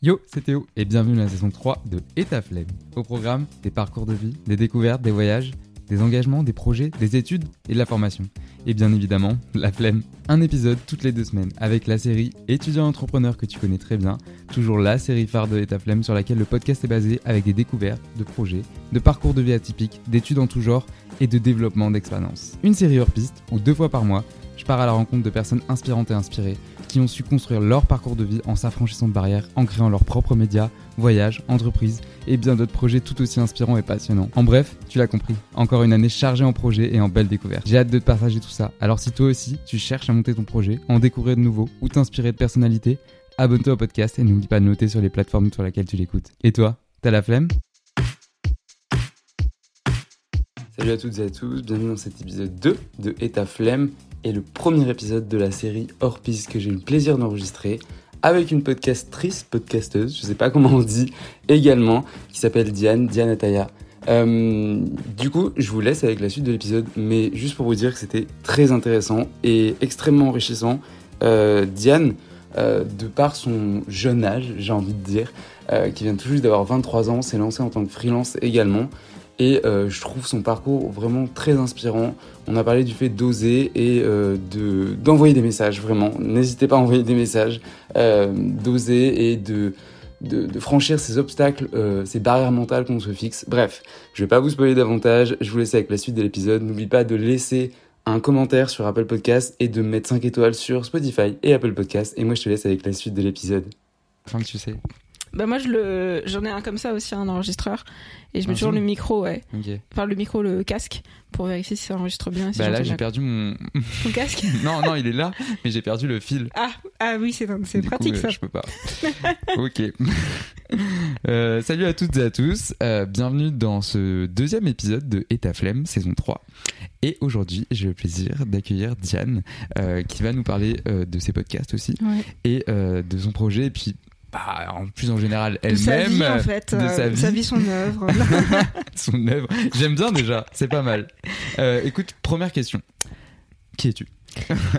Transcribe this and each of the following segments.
Yo, c'est Théo et bienvenue dans la saison 3 de Et ta flemme. Au programme, des parcours de vie, des découvertes, des voyages, des engagements, des projets, des études et de la formation. Et bien évidemment, la flemme. Un épisode toutes les deux semaines avec la série Étudiant entrepreneur que tu connais très bien, toujours la série phare de Et sur laquelle le podcast est basé avec des découvertes, de projets, de parcours de vie atypiques, d'études en tout genre et de développement d'expérience. Une série hors piste où deux fois par mois, je pars à la rencontre de personnes inspirantes et inspirées qui ont su construire leur parcours de vie en s'affranchissant de barrières, en créant leurs propres médias, voyages, entreprises et bien d'autres projets tout aussi inspirants et passionnants. En bref, tu l'as compris, encore une année chargée en projets et en belles découvertes. J'ai hâte de te partager tout ça. Alors si toi aussi, tu cherches à monter ton projet, en découvrir de nouveaux ou t'inspirer de personnalités, abonne-toi au podcast et n'oublie pas de noter sur les plateformes sur lesquelles tu l'écoutes. Et toi, t'as la flemme? Salut à toutes et à tous, bienvenue dans cet épisode 2 de Et ta flemme et le premier épisode de la série hors piste que j'ai eu le plaisir d'enregistrer avec une podcastrice, podcasteuse, je sais pas comment on dit, également, qui s'appelle Diane, Diane Ataya. Euh, du coup, je vous laisse avec la suite de l'épisode, mais juste pour vous dire que c'était très intéressant et extrêmement enrichissant. Euh, Diane, euh, de par son jeune âge, j'ai envie de dire, qui vient tout juste d'avoir 23 ans, s'est lancée en tant que freelance également. Et euh, je trouve son parcours vraiment très inspirant. On a parlé du fait d'oser et euh, de d'envoyer des messages, vraiment. N'hésitez pas à envoyer des messages, euh, d'oser et de, de, de, franchir ces obstacles, euh, ces barrières mentales qu'on se fixe. Bref, je vais pas vous spoiler davantage, je vous laisse avec la suite de l'épisode. N'oubliez pas de laisser un commentaire sur Apple Podcast et de mettre 5 étoiles sur Spotify et Apple Podcast. Et moi, je te laisse avec la suite de l'épisode. Enfin, tu sais. Bah moi je le j'en ai un comme ça aussi un enregistreur et je mets Un toujours le micro ouais. Ok. Enfin le micro le casque pour vérifier si ça enregistre bien. Si Bah là, j'ai perdu mon. Ton casque non, non, il est là, mais j'ai perdu le fil. Ah ah oui c'est pratique coup, ça. Je peux pas. ok. Euh, salut à toutes et à tous. Euh, bienvenue dans ce deuxième épisode de Et ta flemme, saison 3. Et aujourd'hui, j'ai le plaisir d'accueillir Diane, euh, qui va nous parler de ses podcasts aussi Ouais. et de son projet. Et puis, bah, en plus en général, De sa elle-même, vie en fait, de euh, sa vie. son œuvre. son œuvre. J'aime bien déjà, c'est pas mal. Euh, écoute, première question. Qui es-tu?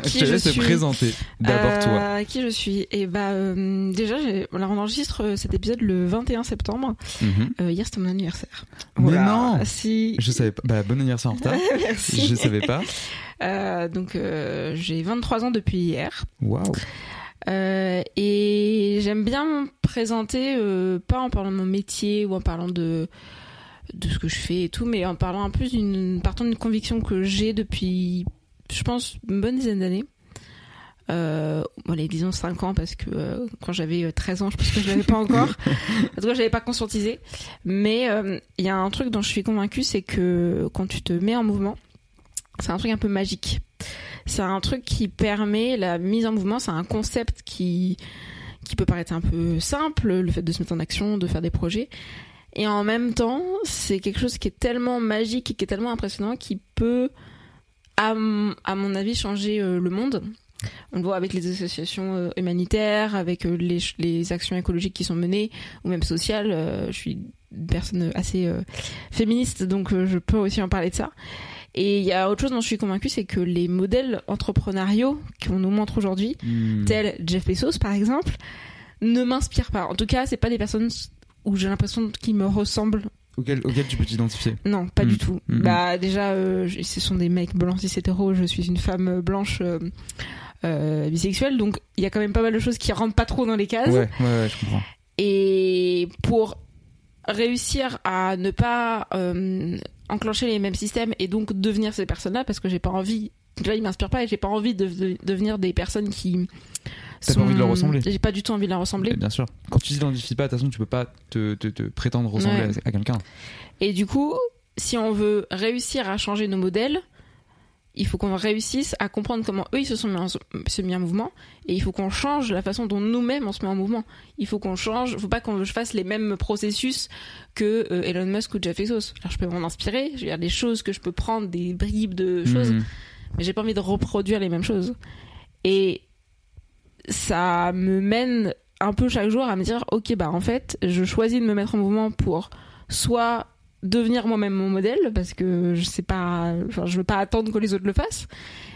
Qui Je te laisse te présenter. D'abord toi. Euh, Qui je suis? Et bah euh, déjà on enregistre cet épisode le 21 septembre. Mhm. Euh, hier c'était mon anniversaire. Mais non Si. Je savais pas. Bah, bon anniversaire en retard. Merci. Je savais pas. Donc j'ai 23 ans depuis hier. Waouh. Euh, et j'aime bien me présenter, euh, pas en parlant de mon métier ou en parlant de, de ce que je fais et tout, mais en parlant un peu d'une partant d'une conviction que j'ai depuis, je pense, une bonne dizaine d'années. Euh, bon, allez, disons 5 ans, parce que euh, quand j'avais euh, 13 ans, je pense que je l'avais pas encore. en tout cas, je l'avais pas conscientisé. Mais euh, il y a un truc dont je suis convaincue, c'est que quand tu te mets en mouvement, c'est un truc un peu magique. C'est un truc qui permet la mise en mouvement. C'est un concept qui qui peut paraître un peu simple, le fait de se mettre en action, de faire des projets. Et en même temps, c'est quelque chose qui est tellement magique et qui est tellement impressionnant qui peut, à, mon avis, changer euh, le monde. On le voit avec les associations euh, humanitaires, avec euh, les, les actions écologiques qui sont menées, ou même sociales. Je suis une personne assez féministe, donc je peux aussi en parler de ça. Et il y a autre chose dont je suis convaincue, c'est que les modèles entrepreneuriaux qu'on nous montre aujourd'hui, Hmm. tel Jeff Bezos par exemple, ne m'inspirent pas. En tout cas, c'est pas des personnes où j'ai l'impression qu'ils me ressemblent. Auquel, auquel tu peux t'identifier. Non, pas du tout. Mm. Bah déjà, euh, ce sont des mecs blancs cis hétéros. Je suis une femme blanche euh, euh, bisexuelle, donc il y a quand même pas mal de choses qui rentrent pas trop dans les cases. Ouais, ouais, ouais, je comprends. Et pour réussir à ne pas euh, enclencher les mêmes systèmes et donc devenir ces personnes-là, parce que j'ai pas envie, déjà ils m'inspirent pas et j'ai pas envie de, de- devenir des personnes qui. T'as pas envie de leur ressembler. J'ai pas du tout envie de leur ressembler. Bien sûr. Quand tu t'identifies pas, de toute façon, tu peux pas te, te, te prétendre ressembler Ouais. à, à quelqu'un. Et du coup, si on veut réussir à changer nos modèles, il faut qu'on réussisse à comprendre comment eux ils se sont mis en, se mis en mouvement et il faut qu'on change la façon dont nous-mêmes on se met en mouvement. Il faut qu'on change, faut pas qu'on fasse les mêmes processus que euh, Elon Musk ou Jeff Bezos. Alors je peux m'en inspirer, je veux dire des choses que je peux prendre, des bribes de choses, Hmm. mais j'ai pas envie de reproduire les mêmes choses. Et ça me mène un peu chaque jour à me dire ok bah en fait je choisis de me mettre en mouvement pour soit devenir moi-même mon modèle parce que je sais pas enfin je veux pas attendre que les autres le fassent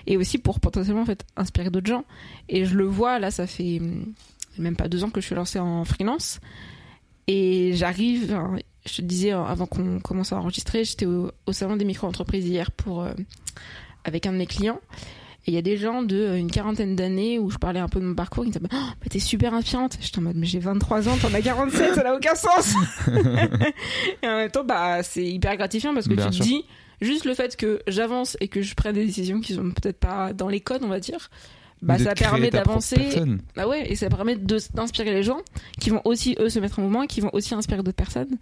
et aussi pour potentiellement en fait inspirer d'autres gens et je le vois là ça fait même pas deux ans que je suis lancée en freelance. Et j'arrive, hein, je te disais avant qu'on commence à enregistrer, j'étais au, salon des micro-entreprises hier pour, avec un de mes clients. Et il y a des gens de euh, une quarantaine d'années où je parlais un peu de mon parcours qui me disaient oh, bah, T'es super inspirante. J'étais en mode Mais j'ai 23 ans, t'en as 47, ça n'a aucun sens. et en même temps, bah, c'est hyper gratifiant parce que tu te dis juste le fait que j'avance et que je prenne des décisions qui sont peut-être pas dans les codes, on va dire. Bah, ça permet d'avancer. Bah ouais, et ça permet d'inspirer les gens qui vont aussi eux se mettre en mouvement, qui vont aussi inspirer d'autres personnes.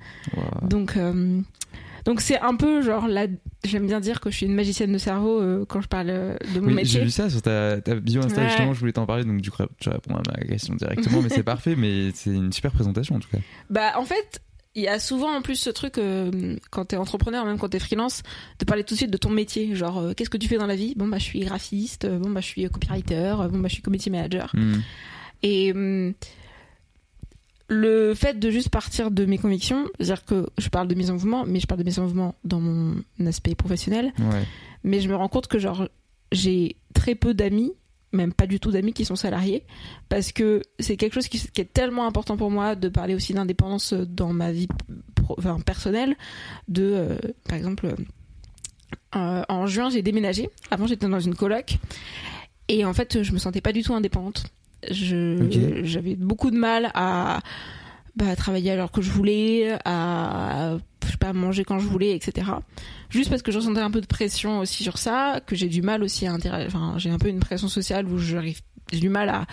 Donc, euh, donc c'est un peu genre là, j'aime bien dire que je suis une magicienne de cerveau euh, quand je parle euh, de mon métier. J'ai vu ça sur ta, bio Insta justement, je voulais t'en parler donc du coup tu réponds à ma question directement, mais c'est parfait, mais c'est une super présentation en tout cas. Bah en fait. Il y a souvent en plus ce truc euh, quand t'es entrepreneur, même quand t'es freelance, de parler tout de suite de ton métier. Genre, qu'est-ce que tu fais dans la vie? Bon bah je suis graphiste. Bon bah je suis copywriter. Bon bah je suis community manager. Hmm. Et hum, le fait de juste partir de mes convictions, c'est-à-dire que je parle de mise en mouvement, mais je parle de mise en mouvement dans mon aspect professionnel. Mais je me rends compte que genre j'ai très peu d'amis, même pas du tout d'amis qui sont salariés, parce que c'est quelque chose qui, est tellement important pour moi de parler aussi d'indépendance dans ma vie personnelle. De, euh, par exemple, euh, en juin j'ai déménagé. Avant j'étais dans une coloc et en fait je me sentais pas du tout indépendante J'avais beaucoup de mal à, bah, travailler alors que je voulais, à, je sais pas, manger quand je voulais, etc. Juste parce que je ressentais un peu de pression aussi sur ça, que j'ai du mal aussi à interagir. Enfin, j'ai un peu une pression sociale où j'arrive, j'ai du mal à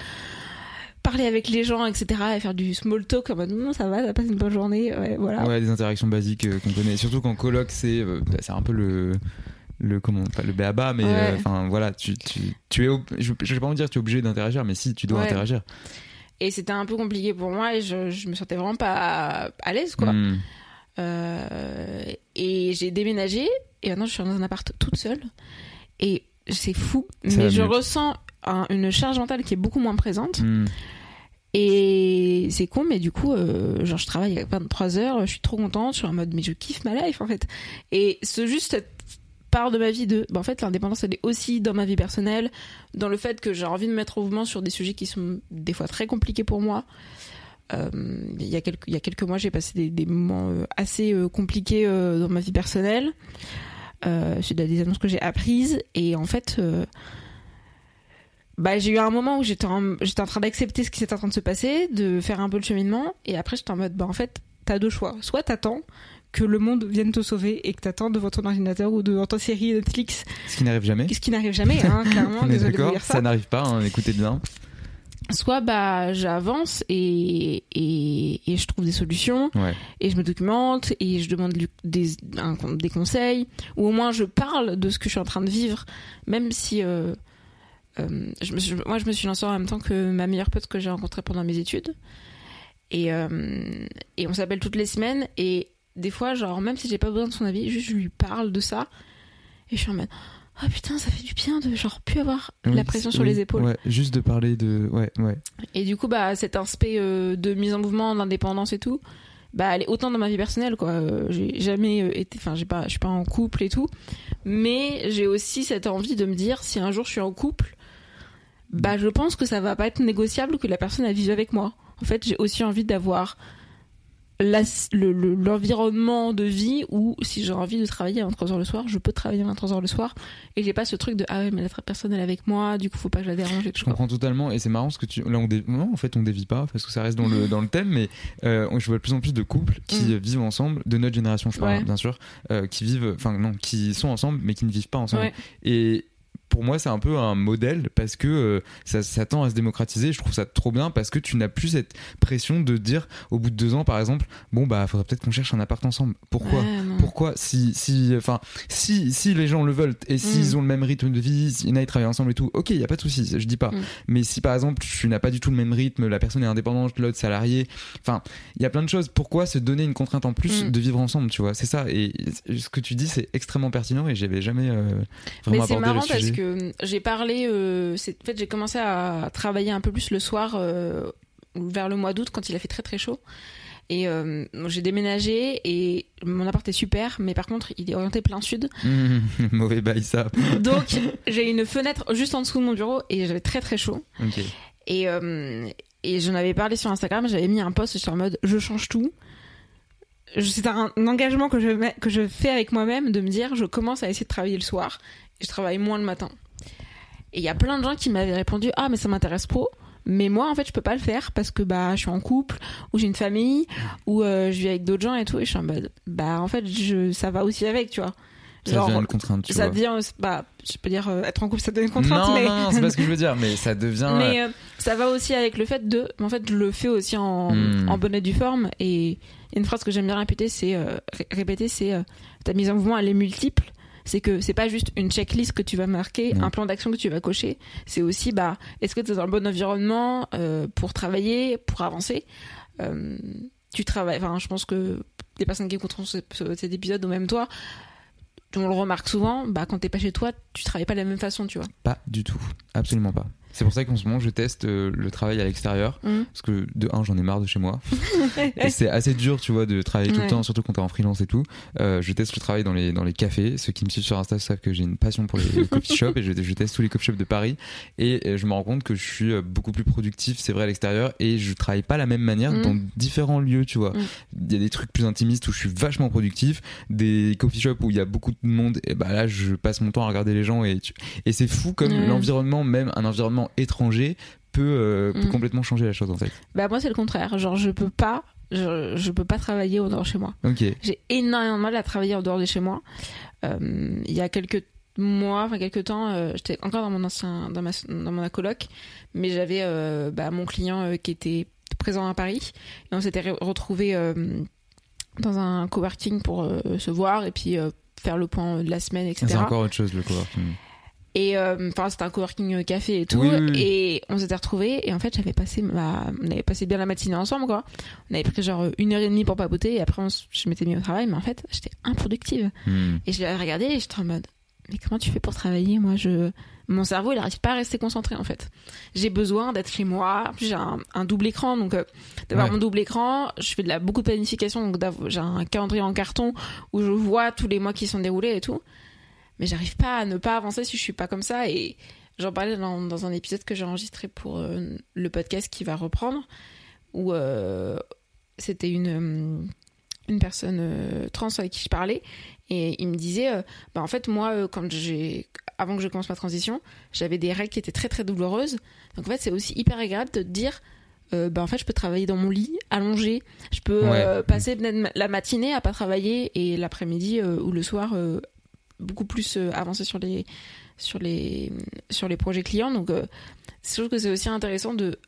parler avec les gens, etc. et faire du small talk en mode non, ça va, ça passe une bonne journée. Ouais, voilà. Ouais, des interactions basiques euh, qu'on connaît. Surtout qu'en coloc, c'est, euh, bah, c'est un peu le le comment pas le béaba mais euh, enfin voilà tu, tu, tu es je, je vais pas me dire tu es obligé d'interagir mais si tu dois interagir et c'était un peu compliqué pour moi et je, je me sentais vraiment pas à l'aise quoi hmm. euh, et j'ai déménagé et maintenant je suis dans un appart toute seule et c'est fou mais je ressens une charge mentale qui est beaucoup moins présente hmm. Et c'est con, mais du coup, euh, genre, je travaille à 23 heures, je suis trop contente, je suis en mode, mais je kiffe ma life, en fait. Et ce juste part de ma vie de bah, en fait l'indépendance elle est aussi dans ma vie personnelle dans le fait que j'ai envie de me mettre au mouvement sur des sujets qui sont des fois très compliqués pour moi. Euh, il y a quelques y a quelques mois j'ai passé des, moments euh, assez euh, compliqués dans ma vie personnelle. Suite des annonces que j'ai apprises. Et en fait bah, j'ai eu un moment où j'étais en, en train d'accepter ce qui s'était en train de se passer, de faire un peu le cheminement, et après j'étais en mode, bah en fait, t'as deux choix. Soit t'attends, que le monde vienne te sauver et que t'attends devant ton ordinateur ou devant ta série Netflix. Ce qui n'arrive jamais. Ce qui n'arrive jamais, hein, clairement. désolé de dire ça. Ça n'arrive pas, hein, écoutez bien. Soit bah j'avance et, et, et, je trouve des solutions et je me documente et je demande des, des conseils ou au moins je parle de ce que je suis en train de vivre même si euh, euh, je me moi je me suis lancée en même temps que ma meilleure pote que j'ai rencontrée pendant mes études et, euh, et on s'appelle toutes les semaines et des fois, genre, même si j'ai pas besoin de son avis, juste je lui parle de ça. Et je suis en mode, oh putain, ça fait du bien de genre plus avoir la pression sur les épaules. Ouais, juste de parler de. Ouais, ouais. Et du coup, bah, cet aspect euh, de mise en mouvement, d'indépendance et tout, bah, elle est autant dans ma vie personnelle, quoi. Euh, j'ai jamais euh, été. Enfin, pas, je suis pas en couple et tout. Mais j'ai aussi cette envie de me dire, si un jour je suis en couple, bah, je pense que ça va pas être négociable que la personne a vive avec moi. En fait, j'ai aussi envie d'avoir l'environnement de vie où si j'ai envie de travailler à 23h le soir, je peux travailler à 23h le soir. Et j'ai pas ce truc de ah ouais mais la personne elle est avec moi, du coup faut pas que je la dérange Je comprends totalement. Et c'est marrant ce que tu là on non en fait on dévie pas parce que ça reste dans le dans le thème mais euh, je vois de plus en plus de couples qui mm. vivent ensemble de notre génération je parle bien sûr euh, qui vivent enfin non qui sont ensemble mais qui ne vivent pas ensemble. Et pour moi, c'est un peu un modèle parce que euh, ça, ça, tend à se démocratiser. Je trouve ça trop bien parce que tu n'as plus cette pression de dire au bout de deux ans, par exemple, bon bah faudrait peut-être qu'on cherche un appart ensemble. Pourquoi Pourquoi si si enfin si si les gens le veulent et s'ils mm. ont le même rythme de vie, s'ils y travaillent ensemble et tout, ok, il y a pas de souci, je dis pas. Mm. Mais si par exemple tu n'as pas du tout le même rythme, la personne est indépendante, l'autre salarié, enfin il y a plein de choses. Pourquoi se donner une contrainte en plus mm. de vivre ensemble, tu vois? C'est ça. Et ce que tu dis, c'est extrêmement pertinent et j'avais jamais euh, vraiment abordé le sujet j'ai parlé. Euh, en fait, j'ai commencé à travailler un peu plus le soir, euh, vers le mois d'août, quand il a fait très très chaud. Et euh, j'ai déménagé et mon appart est super, mais par contre, il est orienté plein sud. mauvais bail ça. Donc, j'ai une fenêtre juste en dessous de mon bureau et j'avais très très chaud. Et, et j'en avais parlé sur Instagram, j'avais mis un post sur en mode je change tout. C'est un, engagement que je, que je fais avec moi-même de me dire je commence à essayer de travailler le soir et je travaille moins le matin. Et il y a plein de gens qui m'avaient répondu ah mais ça m'intéresse trop. Mais moi, en fait, je peux pas le faire parce que bah, je suis en couple, ou j'ai une famille, ou euh, je vis avec d'autres gens et tout. Et je suis en mode, bah, en fait, je, ça va aussi avec, tu vois. Ça devient une contrainte, tu ça devient, bah, je peux dire, euh, être en couple, ça devient une contrainte. Non, mais... non, c'est pas ce que je veux dire, mais ça devient. mais euh, ça va aussi avec le fait de. En fait, je le fais aussi en, hmm. en bonne et due forme. Et une phrase que j'aime bien répéter, c'est répéter, c'est ta mise en mouvement, elle est multiple c'est que c'est pas juste une checklist que tu vas marquer, un plan d'action que tu vas cocher. C'est aussi, bah, est-ce que tu es dans le bon environnement euh, pour travailler, pour avancer? Euh, Tu travailles. Enfin, je pense que les personnes qui écouteront cet épisode, ou même toi, on le remarque souvent, bah, quand t'es pas chez toi, tu travailles pas de la même façon, tu vois. Pas du tout, absolument pas. C'est pour ça qu'en ce moment, je teste euh, le travail à l'extérieur. Mmh. Parce que de un, j'en ai marre de chez moi. et c'est assez dur, tu vois, de travailler tout le temps, surtout quand t'es en freelance et tout. Euh, je teste le travail dans les, dans les cafés. Ceux qui me suivent sur Insta savent que j'ai une passion pour les, coffee shops et je, je, teste tous les coffee shops de Paris. Et euh, je me rends compte que je suis beaucoup plus productif, c'est vrai, à l'extérieur. Et je travaille pas la même manière mmh. dans différents lieux, tu vois. Mmh. Il y a des trucs plus intimistes où je suis vachement productif. Des coffee shops où il y a beaucoup de monde. Et bah là, je passe mon temps à regarder les gens. Et, et c'est fou comme l'environnement, même un environnement étranger peut, euh, mm. complètement changer la chose en fait. Bah moi c'est le contraire, genre je peux pas je, je peux pas travailler au dehors de chez moi. J'ai énormément de mal à travailler en dehors de chez moi. Euh, il y a quelques mois, enfin quelques temps, euh, j'étais encore dans mon ancien, dans ma, dans mon coloc, mais j'avais bah, mon client qui était présent à Paris et on s'était retrouvé dans un coworking pour se voir et puis faire le point de la semaine, etc. C'est encore autre chose le coworking. Et euh, enfin, c'était un coworking café et tout. Et on s'était retrouvés. Et en fait, j'avais passé ma, on avait passé bien la matinée ensemble, quoi. On avait pris genre une heure et demie pour papoter. Et après, je m'étais mis au travail. Mais en fait, j'étais improductive. Hmm. Et je l'avais regardé et j'étais en mode, mais comment tu fais pour travailler Moi, je, mon cerveau, il n'arrive pas à rester concentré en fait. J'ai besoin d'être chez moi. J'ai un, double écran, donc euh, d'avoir mon double écran. Je fais de la beaucoup de planification, donc j'ai un calendrier en carton où je vois tous les mois qui sont déroulés et tout mais j'arrive pas à ne pas avancer si je suis pas comme ça. Et j'en parlais dans, un épisode que j'ai enregistré pour euh, le podcast qui va reprendre, où euh, c'était une, euh, une personne trans avec qui je parlais, et il me disait, bah en fait moi, quand j'ai, avant que je commence ma transition, j'avais des règles qui étaient très très douloureuses. Donc en fait, c'est aussi hyper agréable de te dire. bah en fait je peux travailler dans mon lit allongé je peux passer la matinée à pas travailler et l'après-midi ou le soir beaucoup plus euh, avancé sur les sur les sur les projets clients. Donc, euh, je trouve que c'est aussi intéressant de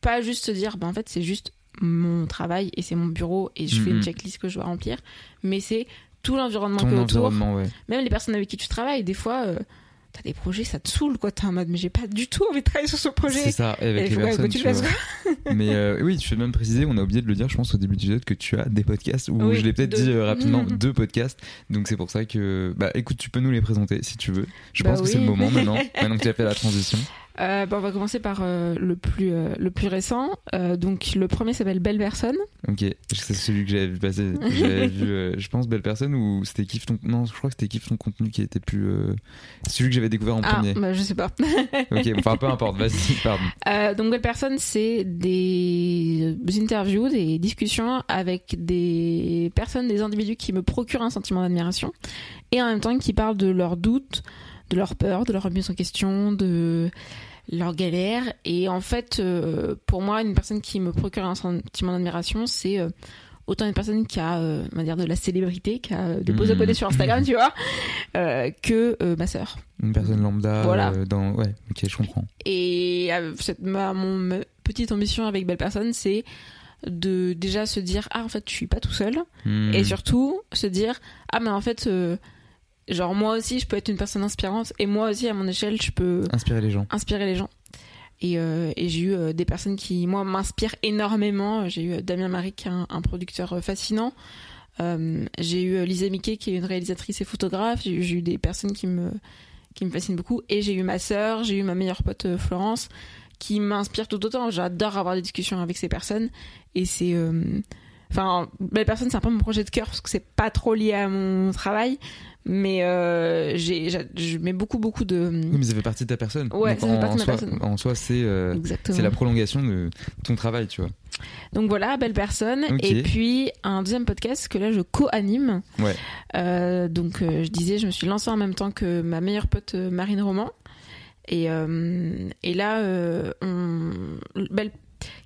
pas juste se dire, bah, en fait, c'est juste mon travail et c'est mon bureau et je fais une checklist que je dois remplir, mais c'est tout l'environnement qui est autour. Même les personnes avec qui tu travailles, des fois, euh, t'as des projets, ça te saoule, quoi. T'es en mode, mais j'ai pas du tout envie de travailler sur ce projet. C'est ça, avec les personnes, tu vois. mais euh, oui, tu fais même préciser, on a oublié de le dire, je pense, au début du jeu, que tu as des podcasts, ou je l'ai peut-être dit euh, rapidement, deux podcasts. Donc c'est pour ça que, bah écoute, tu peux nous les présenter si tu veux. Je bah pense que c'est le moment maintenant, maintenant que tu as fait la transition. Euh, on va commencer par euh, le, plus, euh, le plus récent. donc, le premier s'appelle Belle Personne. Ok, c'est celui que j'avais vu passer. J'avais vu, je pense, Belle Personne ou c'était Kiff ton. Non, je crois que c'était Kiff ton contenu qui était plus. celui que j'avais découvert en ah, premier. Bah, je sais pas. ok, enfin, peu importe, vas-y, pardon. donc, Belle Personne, c'est des interviews, des discussions avec des personnes, des individus qui me procurent un sentiment d'admiration et en même temps qui parlent de leurs doutes de leur peur, de leur remise en question, de leur galère. Et en fait, euh, pour moi, une personne qui me procure un sentiment d'admiration, c'est euh, autant une personne qui a, euh, on va dire, de la célébrité, qui a des beaux mmh. abonnés sur Instagram, tu vois, que ma sœur. Une personne lambda. Voilà. dans... Ouais, ok, je comprends. Et cette, ma, mon petite ambition avec Belle Personne, c'est de déjà se dire ah en fait je suis pas tout seul mmh. et surtout se dire ah mais en fait genre moi aussi je peux être une personne inspirante et moi aussi à mon échelle je peux inspirer les gens. inspirer les gens. Et, euh, et j'ai eu euh, des personnes qui moi m'inspirent énormément. J'ai eu Damien Marie qui est un, producteur euh, fascinant. J'ai eu Lisa Mickey qui est une réalisatrice et photographe. J'ai eu des personnes qui me qui me fascinent beaucoup. Et j'ai eu ma sœur j'ai eu ma meilleure pote Florence qui m'inspire tout autant. J'adore avoir des discussions avec ces personnes. Et c'est Enfin, belle personne, c'est un peu mon projet de cœur parce que c'est pas trop lié à mon travail. Mais euh, j'ai, je mets beaucoup, beaucoup de. Oui, mais ça fait partie de ta personne. Ouais, ça fait partie de ma personne. En soi, c'est, euh, c'est la prolongation de ton travail, tu vois. Donc voilà, belle personne. Et puis un deuxième podcast que là je co-anime. Ouais. Euh, donc euh, je disais, je me suis lancée en même temps que ma meilleure pote Marine Roman. Et, euh, et là, on... belle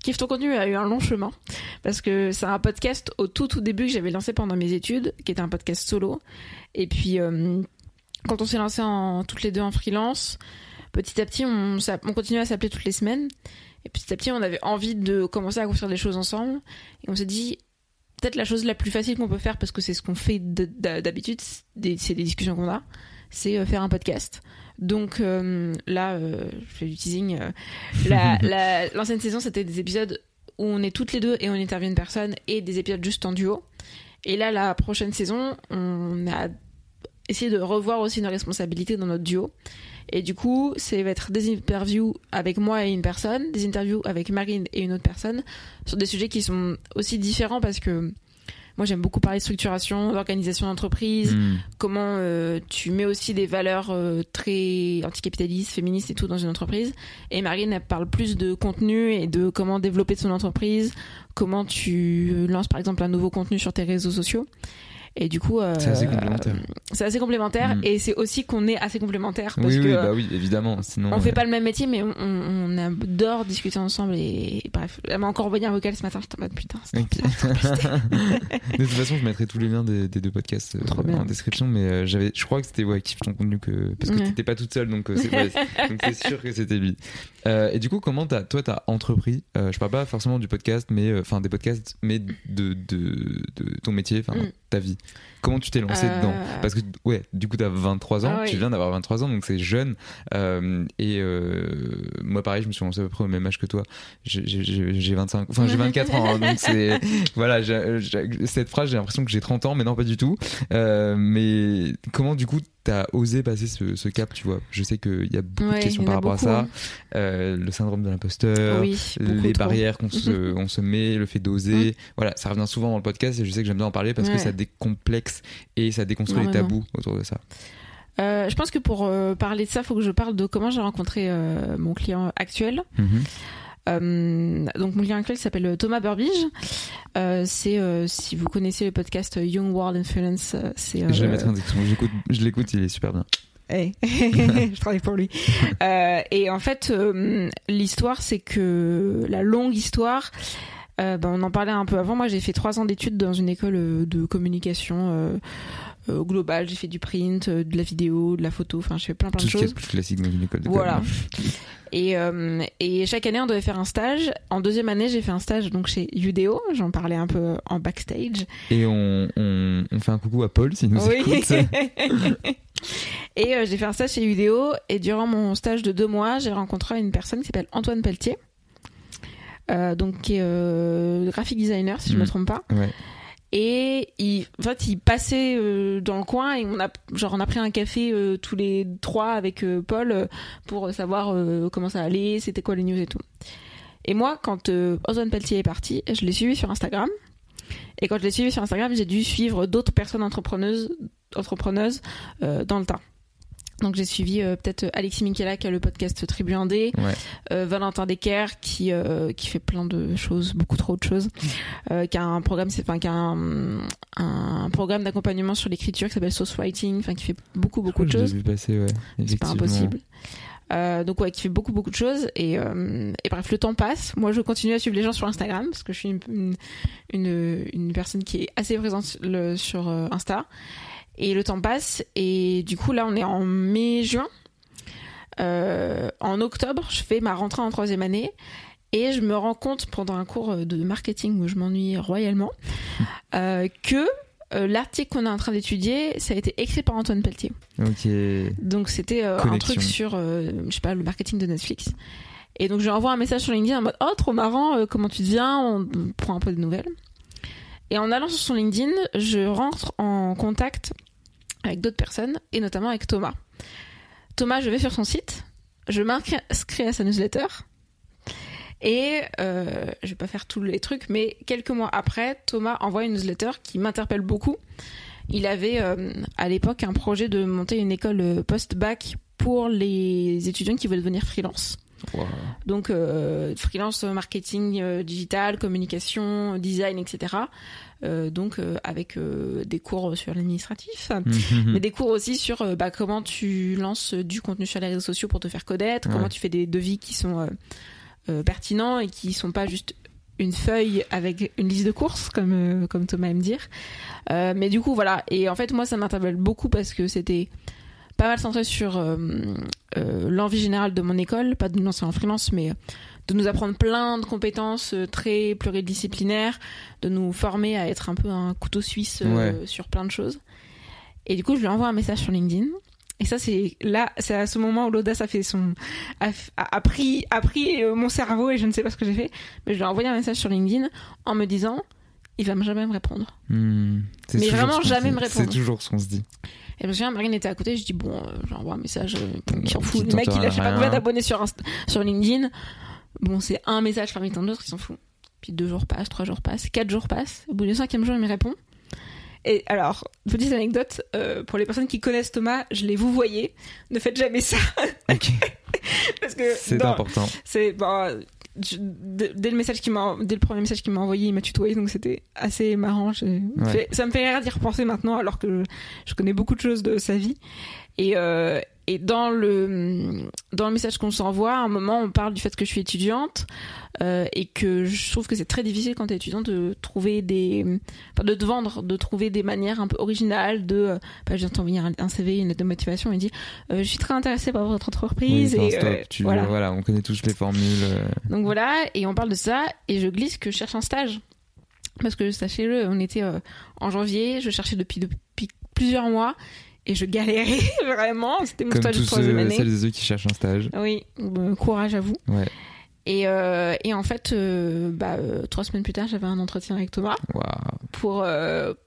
Kiffe ton contenu a eu un long chemin parce que c'est un podcast au tout tout début que j'avais lancé pendant mes études, qui était un podcast solo. Et puis euh, quand on s'est lancé en toutes les deux en freelance, petit à petit on, on continuait à s'appeler toutes les semaines. Et petit à petit on avait envie de commencer à construire des choses ensemble. Et on s'est dit peut-être la chose la plus facile qu'on peut faire parce que c'est ce qu'on fait d'habitude, c'est des discussions qu'on a, c'est euh, faire un podcast. Donc euh, là, euh, je fais du teasing. Euh, l'ancienne saison, c'était des épisodes où on est toutes les deux et on intervient une personne et des épisodes juste en duo. Et là, la prochaine saison, on a essayé de revoir aussi nos responsabilités dans notre duo. Et du coup, ça va être des interviews avec moi et une personne, des interviews avec Marine et une autre personne, sur des sujets qui sont aussi différents parce que moi, j'aime beaucoup parler de structuration, d'organisation d'entreprise, hmm. comment euh, tu mets aussi des valeurs euh, très anticapitalistes, féministes et tout dans une entreprise. Et Marine, elle parle plus de contenu et de comment développer son entreprise, comment tu lances par exemple un nouveau contenu sur tes réseaux sociaux. Et du coup, euh, c'est assez complémentaire. c'est assez complémentaire mm. et c'est aussi qu'on est assez complémentaire parce oui, que oui, bah oui, évidemment. Sinon, on fait pas le même métier, mais on, on, adore discuter ensemble et, bref. Elle m'a encore envoyé un vocal ce matin. Je en putain. de toute façon, je mettrai tous les liens des, deux podcasts euh, en description, mais euh, j'avais, je crois que c'était ouais, kiffe ton contenu que parce que t'étais pas toute seule, donc c'est sûr que c'était lui. et du coup, comment as, toi t'as entrepris Je parle pas forcément du podcast, mais enfin des podcasts, mais de de, de, ton métier, enfin mm. ta vie. Comment tu t'es lancé dedans euh. Parce que, ouais, du coup, tu as 23 ans, ah tu viens d'avoir 23 ans, donc c'est jeune. Euh, et euh, moi, pareil, je me suis lancé à peu près au même âge que toi. J'ai 25, enfin, j'ai 24 ans, hein, donc c'est. Voilà, cette phrase, j'ai l'impression que j'ai 30 ans, mais non, pas du tout. mais comment, du coup, t'as osé passer ce, cap, tu vois Je sais qu'il y a beaucoup de questions par rapport à ça. Hein. le syndrome de l'imposteur, les barrières qu'on se, on se met, le fait d'oser. Voilà, ça revient souvent dans le podcast et je sais que j'aime bien en parler parce que ça décomplexe et ça déconstruit les tabous autour de ça. Euh, je pense que pour euh, parler de ça, il faut que je parle de comment j'ai rencontré euh, mon client actuel. Mhm. donc mon client actuel s'appelle Thomas Burbidge. c'est si vous connaissez le podcast Young World Influence, c'est. je vais mettre un Je l'écoute, il est super bien. Hey. je travaille pour lui. et en fait, l'histoire, c'est que la longue histoire, euh, ben, on en parlait un peu avant. Moi, j'ai fait trois ans d'études dans une école euh, de communication euh, euh, globale. J'ai fait du print, de la vidéo, de la photo. Enfin, j'ai fait plein plein de choses. plus classique dans une école de Voilà. et, et chaque année, on devait faire un stage. En deuxième année, j'ai fait un stage donc chez Udeo. J'en parlais un peu en backstage. Et on, on, on fait un coucou à Paul s'il nous oui. écoute. et j'ai fait un stage chez Udeo. Et durant mon stage de deux mois, j'ai rencontré une personne qui s'appelle Antoine Pelletier euh, donc qui est euh, graphic designer si je me mm. trompe pas. Et il, en fait, il passait euh, dans le coin et on a, genre, on a pris un café tous les trois avec Paul pour savoir comment ça allait, c'était quoi les news et tout. Et moi, quand Ozone Pelletier est parti, je l'ai suivi sur Instagram. Et quand je l'ai suivi sur Instagram, j'ai dû suivre d'autres personnes entrepreneuses, entrepreneuses dans le tas. Donc j'ai suivi euh, peut-être Alexis Michela qui a le podcast Tribu Indé, euh, Valentin Decker qui euh, qui fait plein de choses, beaucoup trop de choses, qui a un programme, c'est enfin qui a un, un programme d'accompagnement sur l'écriture qui s'appelle Source Writing, enfin qui fait beaucoup beaucoup de choses. C'est pas impossible. donc ouais, qui fait beaucoup beaucoup de choses et, et bref le temps passe. Moi je continue à suivre les gens sur Instagram parce que je suis une, une, une personne qui est assez présente le, sur Insta et le temps passe. Et du coup, là, on est en mai-juin. Euh, en octobre, je fais ma rentrée en troisième année. Et je me rends compte pendant un cours de marketing où je m'ennuie royalement euh, que euh, l'article qu'on est en train d'étudier, ça a été écrit par Antoine Pelletier. Donc c'était un truc sur, je sais pas, le marketing de Netflix. Et donc je lui envoie un message sur LinkedIn en mode oh trop marrant, comment tu viens On prend un peu de nouvelles. Et en allant sur son LinkedIn, je rentre en contact avec d'autres personnes, et notamment avec Thomas. Thomas, je vais sur son site, je m'inscris à sa newsletter, Et euh, je vais pas faire tous les trucs, mais quelques mois après, Thomas envoie une newsletter qui m'interpelle beaucoup. Il avait euh, à l'époque un projet de monter une école euh, post-bac pour les étudiants qui veulent devenir freelance. Wow. Donc euh, freelance marketing euh, digital, communication, design, etc. Euh, donc avec des cours sur l'administratif, Mhm. mais des cours aussi sur bah, comment tu lances du contenu sur les réseaux sociaux pour te faire connaître, comment tu fais des devis qui sont pertinents et qui sont pas juste une feuille avec une liste de courses comme comme Thomas aime dire. Mais du coup voilà et en fait moi ça m'interpelle beaucoup parce que c'était pas mal centré sur euh, euh, l'envie générale de mon école, pas de nous lancer en freelance, mais de nous apprendre plein de compétences euh, très pluridisciplinaires, de nous former à être un peu un couteau suisse euh, sur plein de choses. Et du coup, je lui envoie un message sur LinkedIn. Et ça, c'est là, c'est à ce moment où l'audace a fait son, a, pris, a pris euh, mon cerveau et je ne sais pas ce que j'ai fait. Mais je lui ai envoyé un message sur LinkedIn en me disant, il va jamais me répondre. Hmm. Mais vraiment jamais me répondre. C'est toujours ce qu'on se dit. Et je me souviens, Marine était à côté, je dis bon, euh, j'envoie un message, euh, Bon, qui s'en fout. Le mec, il a, je sais pas combien d'abonnés sur, LinkedIn. Bon, c'est un message parmi tant d'autres, il s'en fout. Puis deux jours passent, trois jours passent, quatre jours passent. Au bout du cinquième jour, il me répond. Et alors, petite anecdote, euh, pour les personnes qui connaissent Thomas, je l'ai vous voyez. Ne faites jamais ça. Ok. Parce que C'est important. c'est bah, je- dès le message qui m'a dès le premier message qu'il m'a envoyé il m'a tutoyé donc c'était assez marrant J'ai- Ouais. fait- ça me fait rire d'y repenser maintenant alors que je connais beaucoup de choses de sa vie et euh, et dans le dans le message qu'on s'envoie à un moment on parle du fait que je suis étudiante euh, et que je trouve que c'est très difficile quand t'es étudiante de trouver des enfin, de te vendre de trouver des manières un peu originales de euh, bah, je viens de t'envoyer un, CV une lettre de motivation et dit euh, je suis très intéressée par votre Oui, entreprise enfin, et stop, euh, tu- voilà voilà. on connaît tous les formules. donc voilà, et on parle de ça, et je glisse que je cherche un stage. Parce que sachez-le, on était en janvier, je cherchais depuis, depuis plusieurs mois, et je galérais vraiment. C'était mon Comme stage de troisième année. celles et ceux qui cherchent un stage. Oui, euh, courage à vous. Ouais. Et, euh, et en fait, euh, bah, euh, trois semaines plus tard, j'avais un entretien avec Thomas Waouh. pour,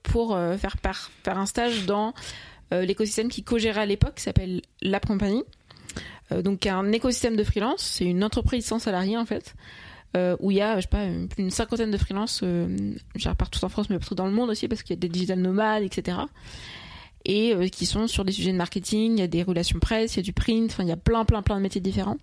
pour faire, par- faire un stage dans l'écosystème qui co-gérait à l'époque, qui s'appelle Lab Company. Euh, donc un écosystème de freelance, c'est une entreprise sans salariés en fait, euh, où il y a, je sais pas, une, une cinquantaine de freelances, euh, partout en France, mais partout dans le monde aussi, parce qu'il y a des digital nomades, etc. Et euh, qui sont sur des sujets de marketing, il y a des relations presse, il y a du print, enfin il y a plein, plein, plein de métiers différents.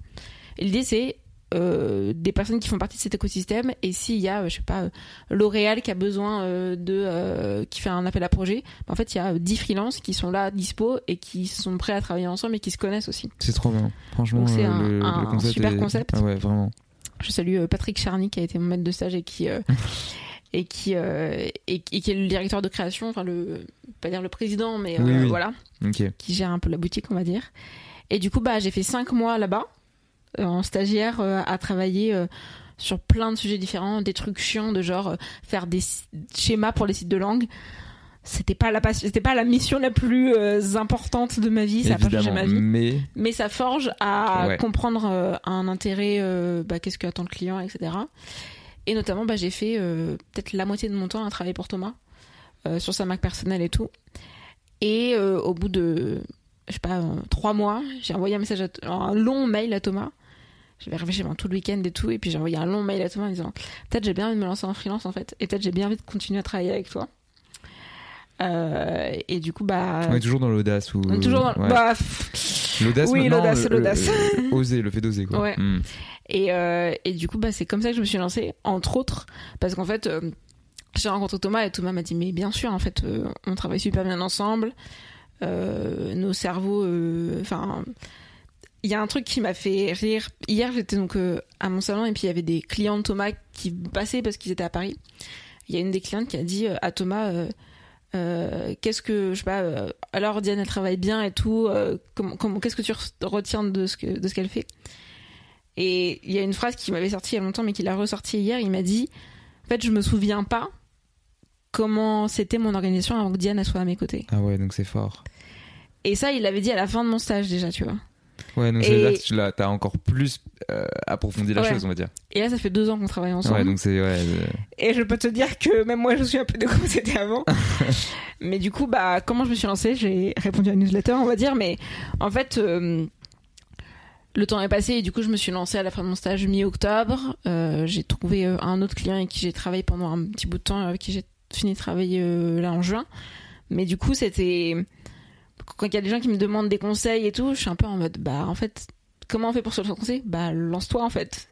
Et l'idée c'est euh, des personnes qui font partie de cet écosystème et s'il y a euh, je sais pas L'Oréal qui a besoin euh, de qui fait un appel à projet bah, en fait il y a euh, 10 freelances qui sont là dispo et qui sont prêts à travailler ensemble et qui se connaissent aussi C'est trop bien. Franchement, c'est un- le, un le concept super est- concept. Ah ouais, vraiment. je salue Patrick Charny qui a été mon maître de stage et qui et qui euh, et, et qui est le directeur de création enfin le pas dire le président mais euh, Oui, oui. voilà qui gère un peu la boutique on va dire et du coup bah j'ai fait cinq mois là-bas euh, en stagiaire à travailler sur plein de sujets différents des trucs chiants de genre faire des schémas pour les sites de langue c'était pas la c'était pas la mission la plus euh, importante de ma vie ça a pas changé Évidemment. ma vie Mais mais ça forge à Ouais. comprendre euh, un intérêt euh, bah, qu'est-ce qu'attend le client etc et notamment bah, j'ai fait euh, peut-être la moitié de mon temps à travailler pour Thomas euh, sur sa marque personnelle et tout. Et euh, au bout de je sais pas trois mois j'ai envoyé un message à- un long mail à Thomas. J'avais réfléchi pendant tout le week-end et tout et puis j'ai envoyé un long mail à Thomas en disant peut-être j'ai bien envie de me lancer en freelance en fait et peut-être j'ai bien envie de continuer à travailler avec toi Euh, et du coup bah on est toujours dans l'audace ou. toujours dans Ouais. bah, pff, L'audace, Oui, l'audace, le- l'audace. le- Oser, le fait d'oser, quoi. Ouais. Hmm. Et, euh, et du coup, bah, c'est comme ça que je me suis lancée, entre autres, parce qu'en fait, euh, j'ai rencontré Thomas et Thomas m'a dit, mais bien sûr, en fait, euh, on travaille super bien ensemble, euh, nos cerveaux, euh, enfin, il y a un truc qui m'a fait rire. Hier, j'étais donc euh, à mon salon et puis il y avait des clients de Thomas qui passaient parce qu'ils étaient à Paris. Il y a une des clientes qui a dit euh, à Thomas, euh, euh, qu'est-ce que je sais pas euh, alors Diane elle travaille bien et tout euh, comment, comment qu'est-ce que tu re- retiens de ce que de ce qu'elle fait? Et il y a une phrase qui m'avait sorti il y a longtemps mais qu'il a ressorti hier il m'a dit en fait je me souviens pas comment c'était mon organisation avant que Diane elle soit à mes côtés. Ah ouais, donc c'est fort. et ça il l'avait dit à la fin de mon stage déjà tu vois Ouais, donc Et- dire que tu l'as- t'as encore plus euh, approfondi la Ouais. chose, on va dire. et là ça fait deux ans qu'on travaille ensemble Ouais, donc c'est. Ouais, euh, Et je peux te dire que même moi, je suis un peu de comment c'était avant. mais du coup, bah, comment je me suis lancée? J'ai répondu à une newsletter, on va dire. Mais en fait, euh, le temps est passé et du coup je me suis lancée à la fin de mon stage mi-octobre. Euh, j'ai trouvé un autre client avec qui j'ai travaillé pendant un petit bout de temps, avec qui j'ai fini de travailler là en juin. Mais du coup c'était quand il y a des gens qui me demandent des conseils et tout, je suis un peu en mode bah en fait comment on fait pour se lancer? Bah lance-toi en fait.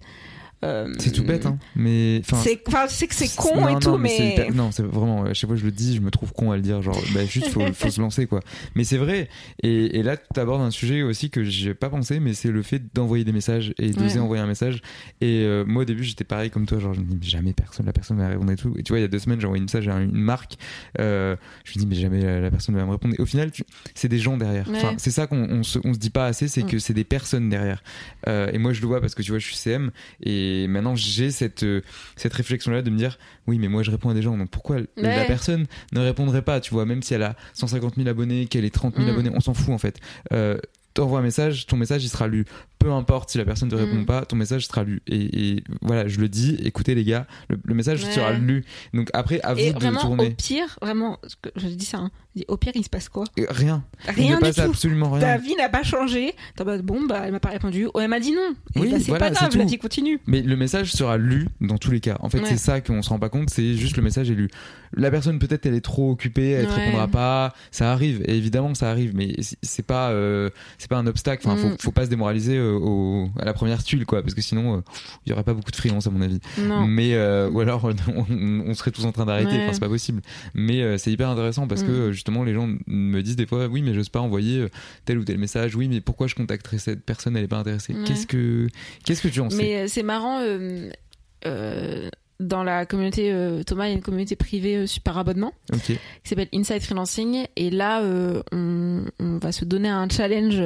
Euh, c'est tout bête, hein. Mais c'est, que c'est con et tout, mais, non, c'est vraiment. À chaque fois je le dis, je me trouve con à le dire. Genre, bah, juste faut, faut se lancer quoi. Mais c'est vrai. Et, et là, tu abordes un sujet aussi que j'ai pas pensé, mais c'est le fait d'envoyer des messages et d'oser envoyer un message. Et euh, moi au début, j'étais pareil comme toi. Genre, je me dis jamais personne, la personne va répondre et tout. Et tu vois, il y a deux semaines, j'ai envoyé un message à une marque. Euh, je me dis mais jamais la, personne va me répondre. Et au final, c'est des gens derrière. Enfin, c'est ça qu'on on se, on se dit pas assez, c'est mm. que c'est des personnes derrière. et moi, je le vois parce que tu vois, je suis CM et et maintenant, j'ai cette, euh, cette réflexion-là de me dire, oui, mais moi, je réponds à des gens, donc pourquoi la personne ne répondrait pas, tu vois, même si elle a 150 000 abonnés, qu'elle ait 30 000 mm. abonnés, on s'en fout en fait. Euh, t'envoies un message, ton message il sera lu peu importe si la personne ne répond mm. pas, ton message sera lu. Et, voilà, je le dis, écoutez les gars, le, message sera lu. Donc après, à vous et de tourner. Au pire, vraiment, je dis ça, hein, au pire, il se passe quoi Rien. Rien il du tout. absolument rien. Ta vie n'a pas changé. bon, bah, elle m'a pas répondu. Oh, elle m'a dit non. oui, bah, c'est pas grave, la vie continue. Mais le message sera lu dans tous les cas. En fait, c'est ça qu'on se rend pas compte, c'est juste le message est lu. La personne, peut-être, elle est trop occupée, elle ne répondra pas. Ça arrive, et évidemment, ça arrive, mais c'est pas, euh, c'est pas un obstacle. Enfin, mm. faut pas se démoraliser euh, au, à la première tuile, quoi, parce que sinon, euh, il y aurait pas beaucoup de freelance, à mon avis. Mais, ou alors, on, serait tous en train d'arrêter. Enfin, c'est pas possible. Mais c'est hyper intéressant parce que, mm. Justement, les gens me disent des fois, oui, mais j'ose pas envoyer tel ou tel message. Oui, mais pourquoi je contacterais cette personne Elle est pas intéressée? Qu'est-ce que, qu'est-ce que tu en sais? Mais c'est marrant. Euh, dans la communauté euh, Thomas, il y a une communauté privée euh, par abonnement qui s'appelle Inside Freelancing. Et là, euh, on, va se donner un challenge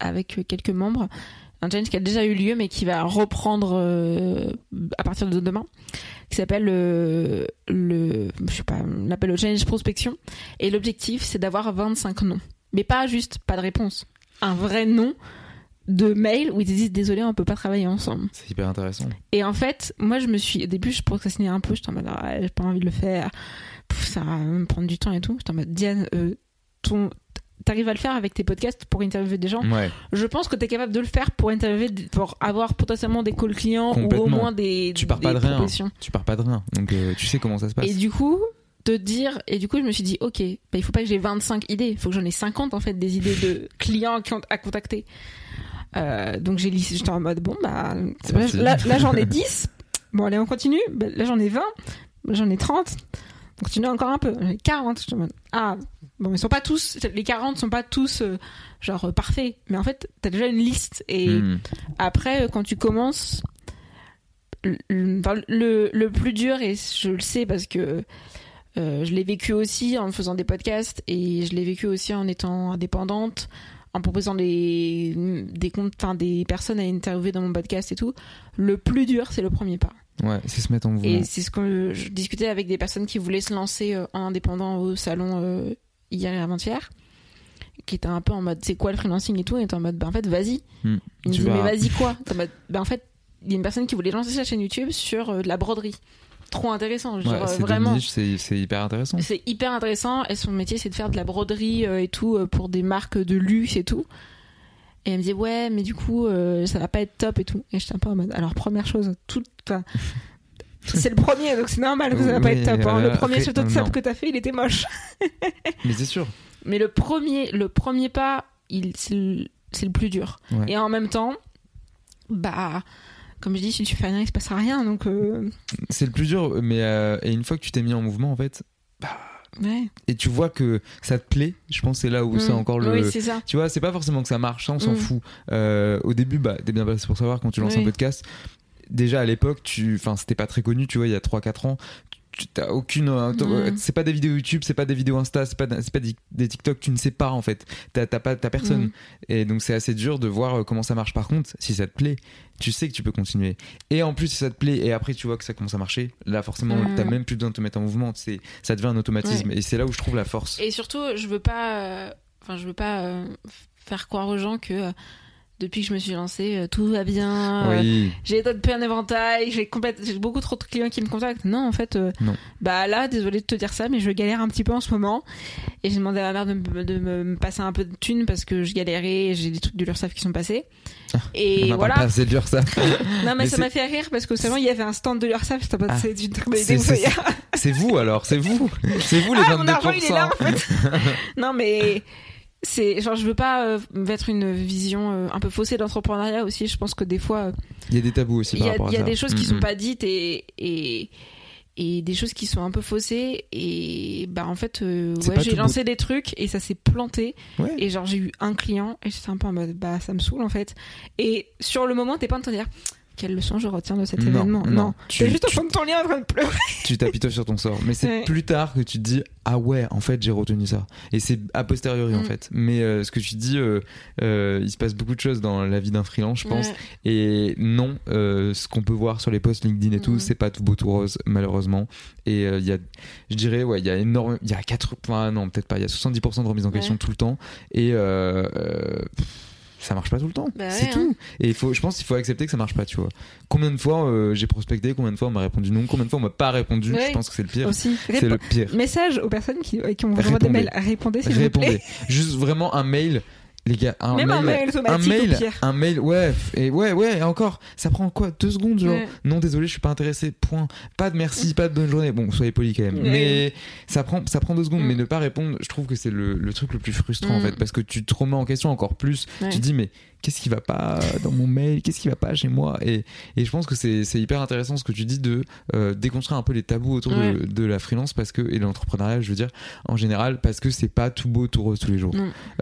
avec quelques membres. Un challenge qui a déjà eu lieu, mais qui va reprendre à partir de demain, qui s'appelle le, le, je sais pas, on l'appelle le challenge prospection. Et l'objectif, c'est d'avoir 25 noms. Mais pas juste, pas de réponse. Un vrai nom de mails où ils disent désolé on peut pas travailler ensemble c'est hyper intéressant et en fait moi je me suis au début je procrastinais un peu j'étais en mode ah, j'ai pas envie de le faire ça va me prendre du temps et tout j'étais en mode Diane euh, ton t'arrives à le faire avec tes podcasts pour interviewer des gens ouais. je pense que t'es capable de le faire pour interviewer pour avoir potentiellement des calls clients ou au moins des tu pars pas de rien tu pars pas de rien donc euh, tu sais comment ça se passe et du coup de dire et du coup je me suis dit ok bah, il faut pas que j'ai 25 idées il faut que j'en ai 50 en fait des idées de clients à contacter euh, donc j'ai j'étais en mode bon bah là, là j'en ai 10. Bon allez on continue. Bah, là j'en ai 20. J'en ai 30. On continue encore un peu. J'en ai 40. Je mode, ah bon ils sont pas tous les 40 sont pas tous euh, genre euh, parfaits. Mais en fait t'as déjà une liste et hmm. après quand tu commences le, le, le, plus dur et je le sais parce que je l'ai vécu aussi en faisant des podcasts et je l'ai vécu aussi en étant indépendante en proposant des, des, comptes, des personnes à interviewer dans mon podcast et tout, le plus dur, c'est le premier pas. Ouais, c'est se mettre en mouvement. Et c'est ce que je discutais avec des personnes qui voulaient se lancer euh, en indépendant au salon euh, hier et avant-hier, qui étaient un peu en mode c'est quoi le freelancing et tout, et étaient en mode bah en fait vas-y. Hmm. Ils me disaient mais vas-y quoi? Bah en fait, il y a une personne qui voulait lancer sa chaîne YouTube sur euh, de la broderie trop intéressant. vraiment. C'est hyper intéressant. C'est hyper intéressant. Et son métier, c'est de faire de la broderie euh, et tout euh, pour des marques de luxe et tout. Et elle me dit ouais, mais du coup, euh, ça va pas être top et tout. Et j'étais un peu en mode. Alors première chose, c'est le premier, donc c'est normal que ça va pas être top. Hein. Le premier sur WhatsApp que t'as fait, il était moche. mais c'est sûr. Mais le premier, le premier pas, il, c'est le, plus dur. Et en même temps, bah comme je dis, si tu fais rien, il se passera rien. Donc euh. c'est le plus dur, mais euh, et une fois que tu t'es mis en mouvement, en fait. Bah, ouais. Et tu vois que ça te plaît, je pense c'est là où c'est mm. encore le. Oui, c'est ça. Tu vois, c'est pas forcément que ça marche, ça on s'en mm. fout. Euh, au début, bah, t'es bien placé pour savoir quand tu lances un podcast. Déjà à l'époque, tu, enfin, c'était pas très connu, tu vois, il y a 3-4 ans. Tu t'as aucune euh, mm. c'est pas des vidéos YouTube c'est pas des vidéos Insta c'est pas pas des, TikTok tu ne sais pas en fait. T'as pas t'as personne. Mm. et donc c'est assez dur de voir euh, comment ça marche. Par contre si ça te plaît tu sais que tu peux continuer. Et en plus si ça te plaît et après tu vois que ça commence à marcher là forcément mm. t'as même plus besoin de te mettre en mouvement ça devient un automatisme. Et c'est là où je trouve la force. Et surtout je veux pas euh, enfin je veux pas faire croire aux gens que depuis que je me suis lancée, euh, tout va bien. Oui. j'ai plein d'éventails, j'ai j'ai beaucoup trop de clients qui me contactent. Non, en fait, non. bah là, désolé de te dire ça, mais je galère un petit peu en ce moment. Et j'ai demandé à ma mère de, de, me passer un peu de thunes parce que je galérais, j'ai des trucs de l'URSSAF qui sont passés. Ah, et voilà. Pas assez de l'URSSAF. non, mais, ça m'a fait rire parce que seulement il y avait un stand de l'URSSAF, c'était ah. C'est vous alors, c'est vous. C'est vous les ah, 22%. Mon argent, il est là, en fait. non, mais c'est genre je veux pas euh, mettre une vision euh, un peu faussée d'entrepreneuriat aussi. Je pense que des fois euh, il y a des tabous aussi il y a, des choses qui sont pas dites et, et et des choses qui sont un peu faussées. Et bah en fait ouais, j'ai lancé des trucs et ça s'est planté. Et genre j'ai eu un client et j'étais un peu en mode bah ça me saoule en fait. Et sur le moment t'es pas en train de dire quelle leçon je retiens de cet événement Non, tu es juste au fond de ton lit en train de pleurer. Tu t'apitoies sur ton sort. Mais c'est plus tard que tu te dis ah ouais, en fait j'ai retenu ça. Et c'est a posteriori en mm. fait. Mais euh, ce que tu dis, euh, euh, il se passe beaucoup de choses dans la vie d'un freelance, je pense. Et non, ce qu'on peut voir sur les posts LinkedIn et tout, mm. c'est pas tout beau tout rose malheureusement. Et il y a, je dirais ouais, il y a énorme, il y a 4, non peut-être pas, il y a 70% de remise en question tout le temps. Et ça marche pas tout le temps. Bah c'est tout. Hein. Et il faut, je pense qu'il faut accepter que ça marche pas, tu vois. Combien de fois euh, j'ai prospecté, combien de fois on m'a répondu non, combien de fois on m'a pas répondu. Je pense que c'est le pire. C'est le pire. Message aux personnes qui, qui ont vraiment des mails. Répondez s'il vous plaît. Juste vraiment un mail les gars, un mail, un mail, un mail, ouais, et ouais, ouais, et encore, ça prend quoi, deux secondes, genre, non, désolé, je suis pas intéressé, point, pas de merci, pas de bonne journée, bon, soyez poli quand même, mais ça prend, ça prend deux secondes, mais mm. ne pas répondre, je trouve que c'est le, le, truc le plus frustrant en mm. fait, parce que tu te remets en question encore plus, tu te dis mais qu'est-ce qui va pas dans mon mail, qu'est-ce qui va pas chez moi. Et, et je pense que c'est hyper intéressant ce que tu dis de euh, déconstruire un peu les tabous autour de, de, la freelance parce que et de l'entrepreneuriat je veux dire en général parce que c'est pas tout beau tout rose tous les jours.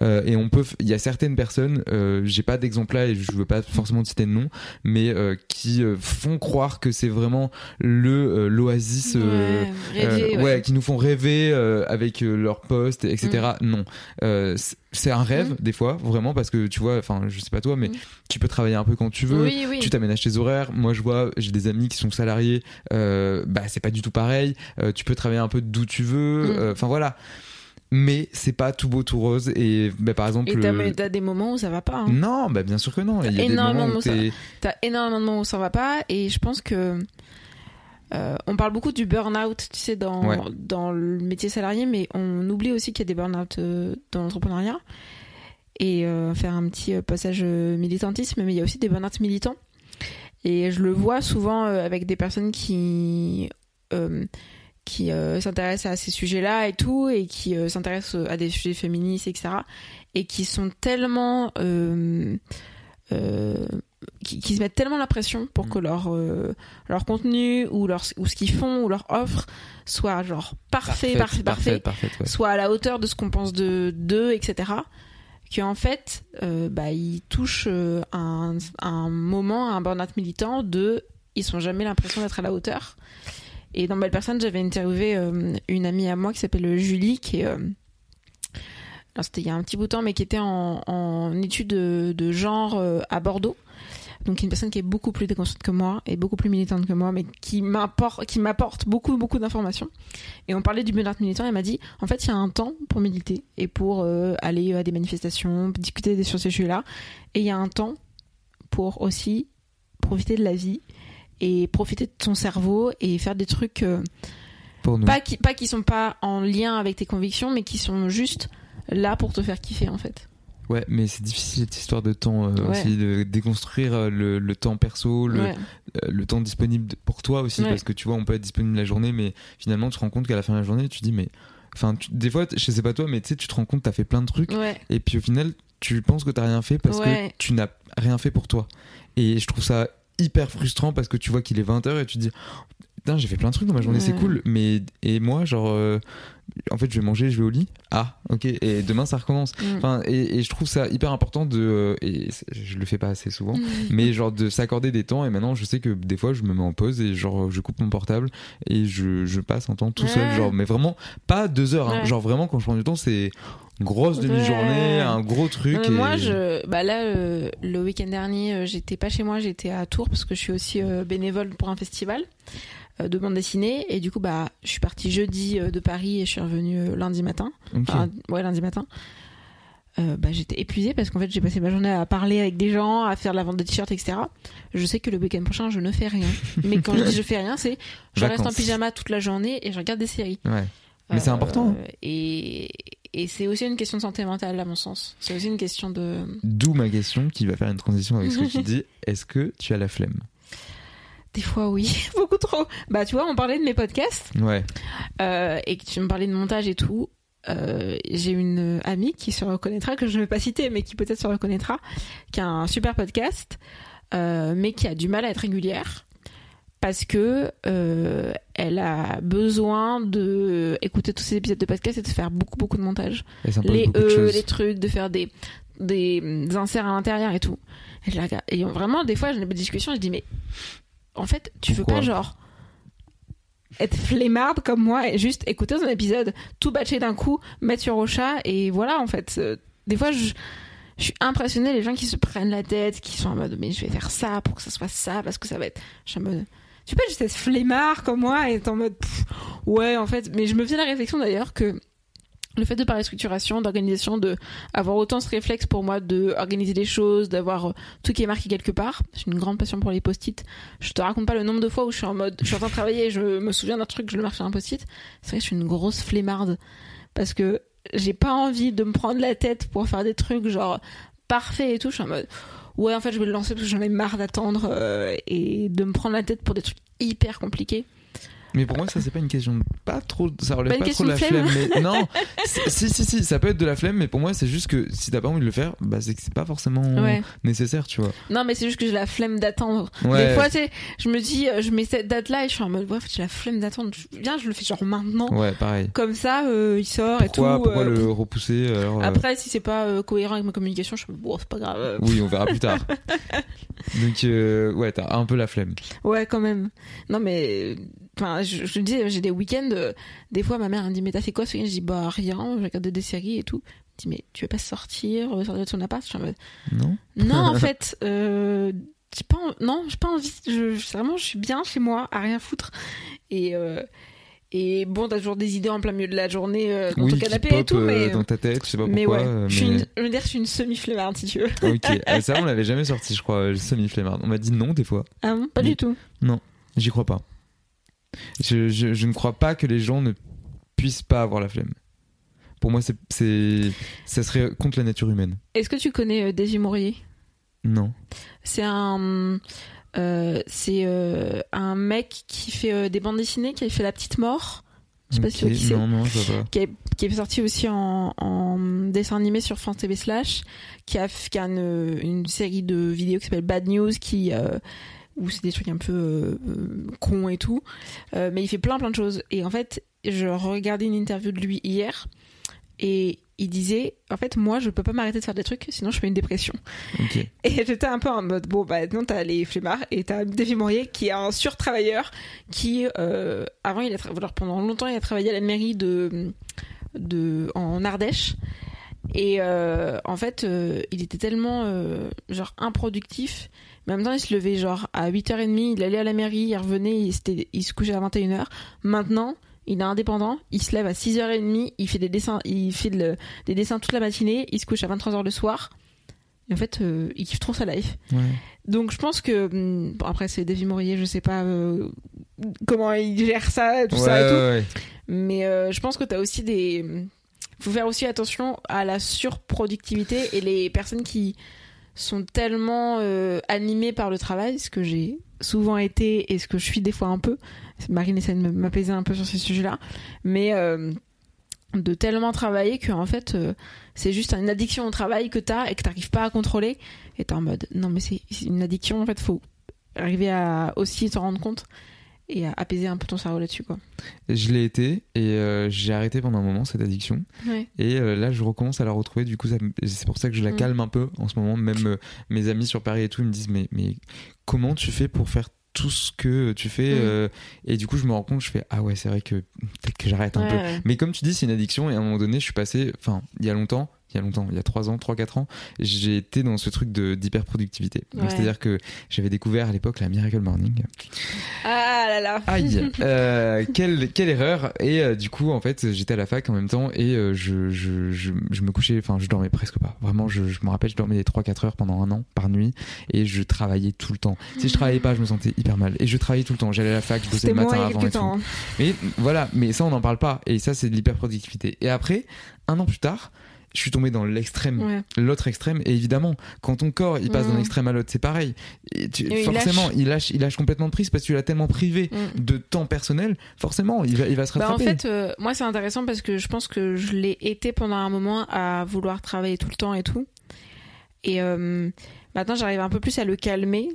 Euh, et on peut il y a certaines personnes euh, j'ai pas d'exemple là et je veux pas forcément citer de nom mais euh, qui font croire que c'est vraiment le l'oasis ouais, qui nous font rêver avec leurs posts etc mm. non. C'est un rêve mm. des fois vraiment parce que tu vois enfin je sais pas toi mais mm. tu peux travailler un peu quand tu veux tu t'aménages tes horaires. Moi je vois j'ai des amis qui sont salariés euh, bah c'est pas du tout pareil. Euh, tu peux travailler un peu d'où tu veux mm. euh, enfin voilà. Mais c'est pas tout beau tout rose. Et bah, par exemple et t'as, des moments où ça va pas hein. non bah bien sûr que non. Il y a énormément des moments où, t'as énormément de moments où ça va pas. Et je pense que euh, on parle beaucoup du burn-out, tu sais, dans, dans le métier salarié, mais on oublie aussi qu'il y a des burn-out euh, dans l'entrepreneuriat. Et euh, faire un petit passage militantisme, mais il y a aussi des burn-out militants. Et je le vois souvent avec des personnes qui qui s'intéressent à ces sujets-là et tout, et qui s'intéressent à des sujets féministes, etc. Et qui sont tellement qui, qui, se mettent tellement la pression pour que mm. leur euh, leur contenu ou leur ou ce qu'ils font ou leur offre soit genre parfait parfait parfait, soit à la hauteur de ce qu'on pense de d'eux etc qu'en fait euh, bah ils touchent euh, un, moment un burn-out militant de ils sont jamais l'impression d'être à la hauteur. Et dans Belle Personne j'avais interviewé une amie à moi qui s'appelle Julie qui est c'était il y a un petit bout de temps, mais qui était en, en études de, de genre à Bordeaux donc une personne qui est beaucoup plus déconstruite que moi et beaucoup plus militante que moi, mais qui m'apporte, qui m'apporte beaucoup, beaucoup d'informations. Et on parlait du bien-être militant, elle m'a dit, en fait, il y a un temps pour militer et pour euh, aller à des manifestations, discuter sur ces sujets-là, et il y a un temps pour aussi profiter de la vie et profiter de ton cerveau et faire des trucs euh, pas qui pas qui sont pas en lien avec tes convictions, mais qui sont juste là pour te faire kiffer en fait. Ouais, mais c'est difficile cette histoire de temps euh, aussi, de déconstruire euh, le, le temps perso, le, euh, le, temps disponible pour toi aussi, parce que tu vois, on peut être disponible la journée, mais finalement, tu te rends compte qu'à la fin de la journée, tu dis, mais. Enfin, des fois, je sais pas toi, mais tu sais, tu te rends compte, t'as fait plein de trucs, et puis au final, tu penses que t'as rien fait parce que tu n'as rien fait pour toi. Et je trouve ça hyper frustrant parce que tu vois qu'il est 20h et tu te dis, putain, j'ai fait plein de trucs dans ma journée, c'est cool, mais. Et moi, genre en fait, je vais manger, je vais au lit. Ah, ok. Et demain, ça recommence. Mm. Enfin, et, je trouve ça hyper important de, euh, et je le fais pas assez souvent, mm. mais genre de s'accorder des temps. Et maintenant, je sais que des fois, je me mets en pause et genre, je coupe mon portable et je, je passe un temps tout seul. Genre, mais vraiment, pas deux heures. Hein. Genre, vraiment, quand je prends du temps, c'est grosse demi-journée, un gros truc. Moi, je, bah là, euh, le week-end dernier, euh, j'étais pas chez moi, j'étais à Tours parce que je suis aussi bénévole pour un festival. De bande dessinée et du coup bah je suis partie jeudi de Paris et je suis revenue euh, lundi matin ouais lundi matin euh, bah, j'étais épuisée parce qu'en fait j'ai passé ma journée à parler avec des gens, à faire de la vente de t-shirts, etc. Je sais que le week-end prochain je ne fais rien. Mais quand je dis je fais rien, c'est je reste en pyjama toute la journée et je regarde des séries. Ouais. Mais c'est important. Euh, et, et c'est aussi une question de santé mentale à mon sens. C'est aussi une question de. D'où ma question qui va faire une transition avec ce que tu dis. Est-ce que tu as la flemme? Des fois, oui, beaucoup trop. Bah, tu vois, on parlait de mes podcasts. Ouais. Euh, et que tu me parlais de montage et tout. Euh, j'ai une amie qui se reconnaîtra, que je ne vais pas citer, mais qui peut-être se reconnaîtra, qui a un super podcast, euh, mais qui a du mal à être régulière parce que elle a besoin de écouter tous ces épisodes de podcast et de faire beaucoup beaucoup de montage, les e, les trucs, de faire des des inserts à l'intérieur et tout. Et, je et vraiment des fois j'ai des discussions, je dis mais en fait tu veux pas genre être flemmarde comme moi et juste écouter un épisode, tout batcher d'un coup, mettre sur Ocha et voilà en fait. Euh, des fois, je, je suis impressionnée les gens qui se prennent la tête, qui sont en mode mais je vais faire ça pour que ça soit ça parce que ça va être. Je suis en mode. Tu peux juste être flemmard comme moi et être en mode ouais en fait. Mais je me fais la réflexion d'ailleurs que le fait de parler structuration, d'organisation, de avoir autant ce réflexe pour moi de organiser les choses, d'avoir euh, tout qui est marqué quelque part. J'ai une grande passion pour les post-it. Je te raconte pas le nombre de fois où je suis en mode, je suis en train de travailler, je me souviens d'un truc, je le marque sur un post-it. C'est vrai que je suis une grosse flemmarde parce que j'ai pas envie de me prendre la tête pour faire des trucs genre parfaits et tout. Je suis en mode, ouais, en fait, je vais le lancer parce que j'en ai marre d'attendre euh, et de me prendre la tête pour des trucs hyper compliqués. Mais pour moi, ça, c'est pas une question de pas trop. Ça relève pas, trop de la flemme. mais non, si, si, si, ça peut être de la flemme, mais pour moi, c'est juste que si t'as pas envie de le faire, bah, c'est que c'est pas forcément nécessaire, tu vois. Non, mais c'est juste que j'ai la flemme d'attendre. Des fois, tu sais, je me dis, euh, je mets cette date-là et je suis en mode, ouais, j'ai la flemme d'attendre. Viens, je le fais genre maintenant. Ouais, pareil. Comme ça, euh, il sort et tout. Pourquoi euh, le repousser Après, si c'est pas cohérent avec ma communication, je suis bon, c'est pas grave. Oui, on verra plus tard. Donc, ouais, t'as un peu la flemme. Ouais, quand même. Non, mais Enfin, je, je dis, j'ai des week-ends. Euh, des fois, ma mère me dit Mais t'as fait quoi ce week-end? Je dis Bah, rien, je regarde des séries et tout. Elle me dit Mais tu veux pas sortir, sortir de ton appart? Je suis en mode Non. Non, en fait, euh, j'ai pas, non, j'ai pas envie. Je, vraiment, je suis bien chez moi, à rien foutre. Et. Euh, et bon, t'as toujours des idées en plein milieu de la journée euh, dans ton canapé et tout, mais dans ta tête, je sais pas pourquoi. Mais ouais, Je, suis une, je veux dire, je suis une semi-flemmarde si tu veux. ok, ah, ça on l'avait jamais sorti, je crois, semi-flemmarde. On m'a dit non des fois. Ah bon, pas du tout. Non, j'y crois pas. Je, je, ne crois pas que les gens ne puissent pas avoir la flemme. Pour moi, c'est, ça serait contre la nature humaine. Est-ce que tu connais euh, Daisy Maurier Non. C'est un, euh, c'est euh, un mec qui fait des bandes dessinées, qui a fait La Petite Mort. Je sais pas si qui non, non. Qui est, qui est sorti aussi en, en, dessin animé sur France TV Slash, qui a, qui a une, une série de vidéos qui s'appelle Bad News, qui où c'est des trucs un peu euh, cons et tout. Euh, mais il fait plein plein de choses. Et en fait, je regardais une interview de lui hier et il disait en fait moi je peux pas m'arrêter de faire des trucs sinon je fais une dépression et j'étais un peu en mode bon bah non t'as les flemmards et t'as David Maurier qui est un surtravailleur qui euh, avant il a alors pendant longtemps il a travaillé à la mairie de de en Ardèche et en fait il était tellement genre improductif mais en même temps, il se levait genre à 8h30, il allait à la mairie, il revenait, il, il se couchait à 21h. Maintenant, il est indépendant, il se lève à 6h30, il fait des dessins, il fait des dessins toute la matinée, il se couche à 23h le soir. Et en fait, euh, il kiffe trop sa life. Donc je pense que hmm, bon, après c'est David Maurier, je sais pas euh, comment il gère ça, tout ça et tout. Mais euh, je pense que tu as aussi des faut faire aussi attention à la surproductivité et les personnes qui sont tellement euh, animés par le travail, ce que j'ai souvent été et ce que je suis des fois un peu. Marine essaie de m'apaiser un peu sur ces sujets-là, mais euh, de tellement travailler que en fait euh, c'est juste une addiction au travail que t'as et que t'arrives pas à contrôler et t'es en mode non mais c'est une addiction en fait faut arriver à aussi s'en rendre compte et à apaiser un peu ton cerveau là-dessus quoi. Je l'ai été et euh, j'ai arrêté pendant un moment cette addiction et euh, là je recommence à la retrouver du coup c'est pour ça que je la mm. calme un peu en ce moment même euh, mes amis sur Paris et tout ils me disent mais mais comment tu fais pour faire tout ce que tu fais mm. et du coup je me rends compte je fais ah ouais c'est vrai que peut-être que j'arrête un peu mais comme tu dis c'est une addiction et à un moment donné je suis passé enfin il y a longtemps il y a longtemps, il y a 3 ans, 3-4 ans, j'ai été dans ce truc d'hyper-productivité. C'est-à-dire que j'avais découvert à l'époque la Miracle Morning. Ah là là Aïe euh, quelle, quelle erreur Et euh, du coup, en fait, j'étais à la fac en même temps et euh, je, je, je, je, me couchais, enfin, je dormais presque pas. Vraiment, je, je me rappelle, je dormais des 3-4 heures pendant un an par nuit et je travaillais tout le temps. Si je travaillais pas, je me sentais hyper mal. Et je travaillais tout le temps. J'allais à la fac, je bossais le matin avant et tout. Hein. Mais voilà, mais ça, on n'en parle pas. Et ça, c'est de l'hyper-productivité. Et après, un an plus tard, je suis tombé dans l'extrême, l'autre extrême. Et évidemment, quand ton corps il passe d'un mm. extrême à l'autre, c'est pareil. Et forcément, il lâche. il lâche, complètement de prise parce que tu l'as tellement privé mm. de temps personnel. Forcément, il va, il va se rattraper. Bah en fait, euh, moi c'est intéressant parce que je pense que je l'ai été pendant un moment à vouloir travailler tout le temps et tout. Et euh, maintenant, j'arrive un peu plus à le calmer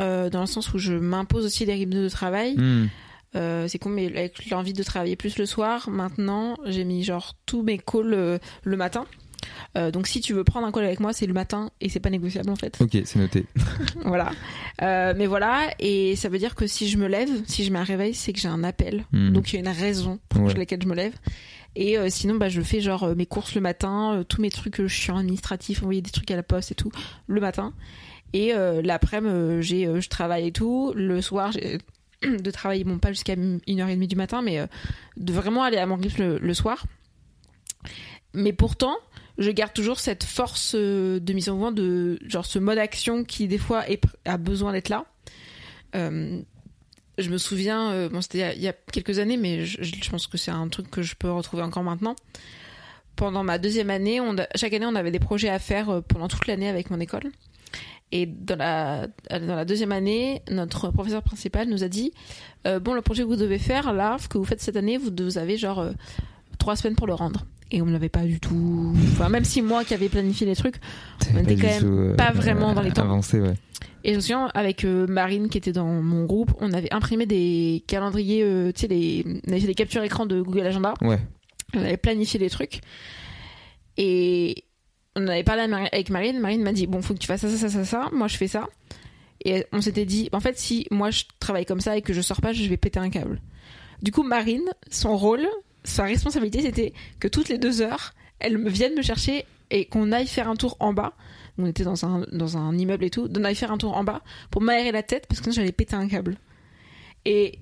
euh, dans le sens où je m'impose aussi des rythmes de travail. Mm. c'est con, mais avec l'envie de travailler plus le soir, maintenant, j'ai mis genre tous mes calls le matin. Euh, donc si tu veux prendre un call avec moi, c'est le matin et c'est pas négociable en fait. Ok, c'est noté. voilà. Euh, mais voilà, et ça veut dire que si je me lève, si je mets un réveil, c'est que j'ai un appel. Hmm. Donc il y a une raison pour laquelle je me lève. Et euh, sinon, bah, je fais genre mes courses le matin, tous mes trucs chiants administratifs, envoyer des trucs à la poste et tout, le matin. Et l'après-midi, j'ai, je travaille et tout. Le soir, j'ai de travailler, bon, pas jusqu'à 1h30 du matin, mais de vraiment aller à mon rythme le soir. Mais pourtant, je garde toujours cette force euh, de mise en mouvement, de genre ce mode action qui des fois a besoin d'être là. Euh, je me souviens, euh, bon c'était il y, a quelques années, mais je, pense que c'est un truc que je peux retrouver encore maintenant. Pendant ma deuxième année, chaque année on avait des projets à faire pendant toute l'année avec mon école. Et dans la, dans la deuxième année, notre professeur principal nous a dit Bon, le projet que vous devez faire, là, ce que vous faites cette année, vous, vous avez genre trois semaines pour le rendre et on ne l'avait pas du tout. Enfin, même si moi qui avais planifié les trucs, on était quand même euh, pas vraiment dans les temps. Avancé, ouais. Et je me souviens, avec euh, Marine qui était dans mon groupe, on avait imprimé des calendriers, euh, tu sais, les, on avait fait des captures écran de Google Agenda. Ouais. On avait planifié les trucs. Et on avait parlé avec Marine. Marine m'a dit Bon, faut que tu fasses ça, ça, ça, ça. Moi, je fais ça. Et on s'était dit En fait, si moi je travaille comme ça et que je sors pas, je vais péter un câble. Du coup, Marine, son rôle, sa responsabilité, c'était que toutes les deux heures, elle vienne me chercher et qu'on aille faire un tour en bas. On était dans un, dans un immeuble et tout, d'on aille faire un tour en bas pour m'aérer la tête parce que sinon j'allais péter un câble. Et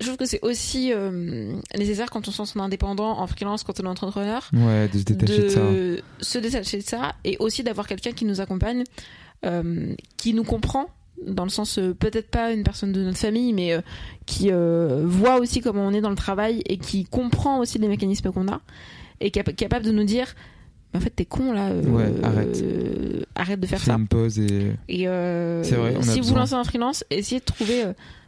je trouve que c'est aussi euh, nécessaire quand on sent son indépendant en freelance, quand on est entrepreneur. Ouais, de se détacher de, ça. Se détacher de ça et aussi d'avoir quelqu'un qui nous accompagne, euh, qui nous comprend dans le sens euh, peut-être pas une personne de notre famille, mais euh, qui voit aussi comment on est dans le travail et qui comprend aussi les mécanismes qu'on a et qui est capable de nous dire en fait t'es con là arrête arrête de faire ça une pause et, et vrai, si vous lancez un freelance essayez de trouver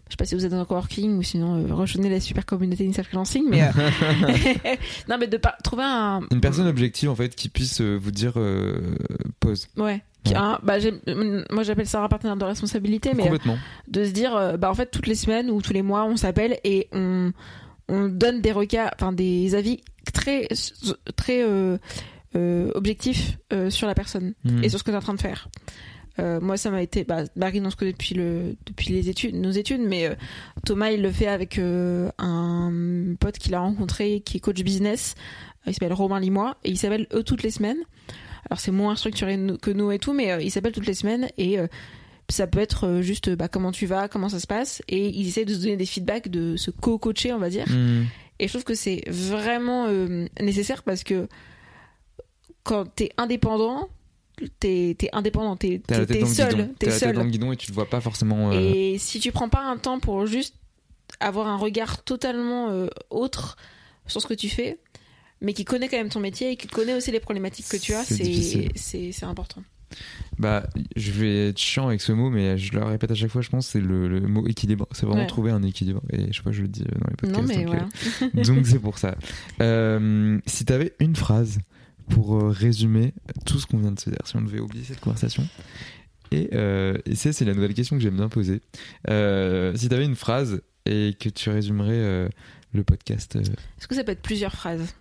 je sais pas si vous êtes dans un coworking ou sinon rejoignez la super communauté d'Insta Freelancing mais non mais de trouver un une personne objective en fait qui puisse vous dire pause. Ouais. Bah, moi j'appelle ça un partenaire de responsabilité, mais de se dire, euh, bah en fait toutes les semaines ou tous les mois on s'appelle et on, on donne des enfin des avis très très euh, euh, objectifs sur la personne hmm. et sur ce que tu es en train de faire. Moi, ça m'a été. Bah, Marine, on se connaît depuis, le, depuis les études, nos études, mais Thomas, il le fait avec un pote qu'il a rencontré qui est coach business. Il s'appelle Romain Limois et il s'appelle eux toutes les semaines. Alors c'est moins structuré que nous et tout, mais euh, il s'appelle toutes les semaines et euh, ça peut être euh, juste bah, comment tu vas, comment ça se passe, et il essaie de se donner des feedbacks, de se co-coacher, on va dire. Hmm. Et je trouve que c'est vraiment nécessaire parce que quand t'es indépendant, t'es es indépendant, t'es es, seul, t'es seul. dans le guidon et tu te vois pas forcément. Et si tu prends pas un temps pour juste avoir un regard totalement autre sur ce que tu fais, mais qui connaît quand même ton métier et qui connaît aussi les problématiques que tu as, c'est important. Bah, je vais être chiant avec ce mot, mais je le répète à chaque fois, je pense, c'est le, mot équilibre. C'est vraiment trouver un équilibre. Et je sais pas, je le dis dans les podcasts. Non, mais donc, voilà. Euh, donc c'est pour ça. Euh, si tu avais une phrase pour euh, résumer tout ce qu'on vient de se dire, si on devait oublier cette conversation, et, et ça, c'est la nouvelle question que j'aime bien poser. si tu avais une phrase et que tu résumerais le podcast. Est-ce que ça peut être plusieurs phrases?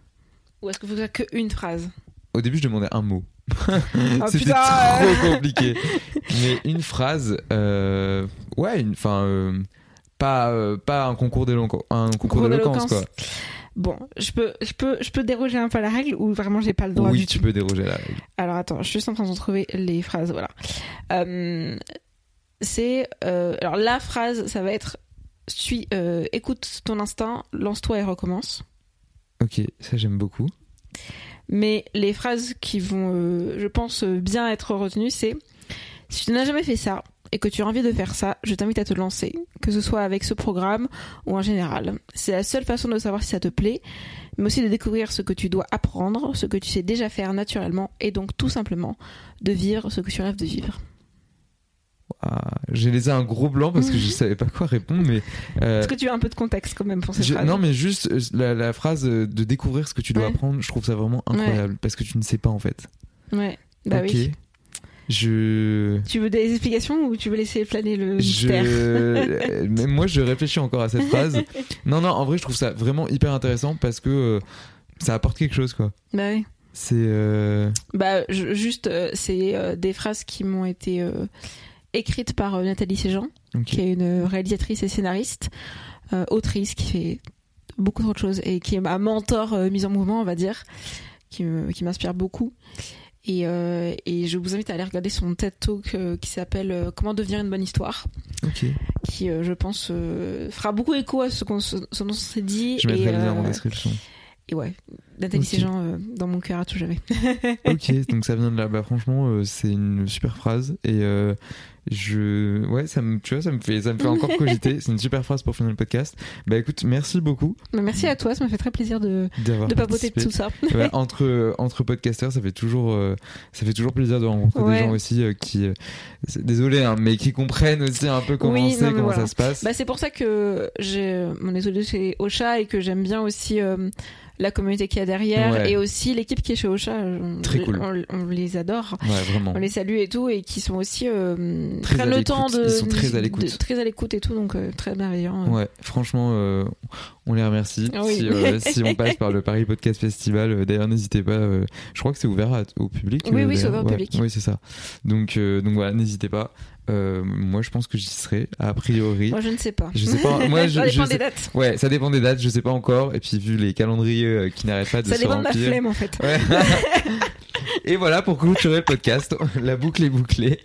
Ou est-ce que vous avez qu'une phrase? Au début, je demandais un mot. Oh, C'était trop compliqué. Mais une phrase, euh, ouais, enfin, euh, pas, euh, pas un concours d'éloquence, un concours d'éloquence quoi. Bon, je peux, je peux, je peux déroger un peu à la règle ou vraiment j'ai pas le droit Oui, du tu tout. peux déroger à la règle. Alors attends, je suis juste en train de trouver les phrases. Voilà. Euh, c'est euh, alors la phrase, ça va être suis, euh, écoute ton instinct, lance-toi et recommence. Ok, ça j'aime beaucoup. Mais les phrases qui vont, je pense, bien être retenues, c'est si tu n'as jamais fait ça et que tu as envie de faire ça, je t'invite à te lancer, que ce soit avec ce programme ou en général. C'est la seule façon de savoir si ça te plaît, mais aussi de découvrir ce que tu dois apprendre, ce que tu sais déjà faire naturellement, et donc tout simplement de vivre ce que tu rêves de vivre. Ah, j'ai laissé un gros blanc parce que je savais pas quoi répondre, mais. euh, Est-ce que tu as un peu de contexte quand même pour cette je- phrase? non, mais juste euh, la, la phrase de découvrir ce que tu dois Ouais. apprendre, je trouve ça vraiment incroyable parce que tu ne sais pas en fait. Ouais, bah oui. Je. Tu veux des explications ou tu veux laisser planer le mystère Je... Même moi, je réfléchis encore à cette phrase. Non, non, en vrai, je trouve ça vraiment hyper intéressant parce que euh, ça apporte quelque chose, quoi. Bah oui. C'est. euh, Bah, je- juste, euh, c'est euh, des phrases qui m'ont été euh, écrites par euh, Nathalie Séjean, qui est une réalisatrice et scénariste, euh, autrice, qui fait beaucoup trop de choses et qui est ma mentor euh, mise en mouvement, on va dire, qui m'inspire beaucoup. Et, euh, et je vous invite à aller regarder son TED Talk euh, qui s'appelle euh, Comment devenir une bonne histoire, Ok. qui, je pense, fera beaucoup écho à ce qu'on ce dont on s'est dit. Je mettrai et, le lien en description. et ouais, Nathalie Ok. Séjean euh, dans mon cœur à tout jamais. ok, donc ça vient de là. Bah, franchement, euh, c'est une super phrase et euh, je, ouais, ça me, tu vois, ça me fait, ça me fait encore cogiter. C'est une super phrase pour finir le podcast. Bah écoute, merci beaucoup Mais merci à toi, ça m'a fait très plaisir de, de papoter de tout ça. Ouais, entre entre podcasteurs, ça fait toujours euh, ça fait toujours plaisir de rencontrer Ouais. des gens aussi euh, qui euh, c'est- désolé hein, mais qui comprennent aussi un peu comment Oui, c'est, comment voilà. ça se passe. Bah, c'est pour ça que j'ai mon épisode chez Ocha et que j'aime bien aussi euh, la communauté qu'il y a derrière Ouais. et aussi l'équipe qui est chez Ocha. On, Très cool. On, on les adore. ouais, vraiment. On les salue et tout et qui sont aussi euh, Très prennent le temps de Ils sont très à l'écoute. très à l'écoute et tout donc euh, très bienveillant. Ouais, franchement, euh, on les remercie. Oui. Si, euh, si on passe par le Paris Podcast Festival, euh, d'ailleurs, n'hésitez pas. euh, je crois que c'est ouvert à- au public. Oui, oui, c'est ouvert au public. Oui, c'est ça. Donc, donc voilà, n'hésitez pas. Euh, moi, je pense que j'y serai, a priori. Moi je ne sais pas. Je sais pas. Moi, je, ça je dépend sais- des dates. Ouais, ça dépend des dates, je sais pas encore. Et puis, vu les calendriers qui n'arrêtent pas de Ça se dépend de ma remplir. flemme en fait. Ouais. Et voilà pour clôturer le podcast. La boucle est bouclée.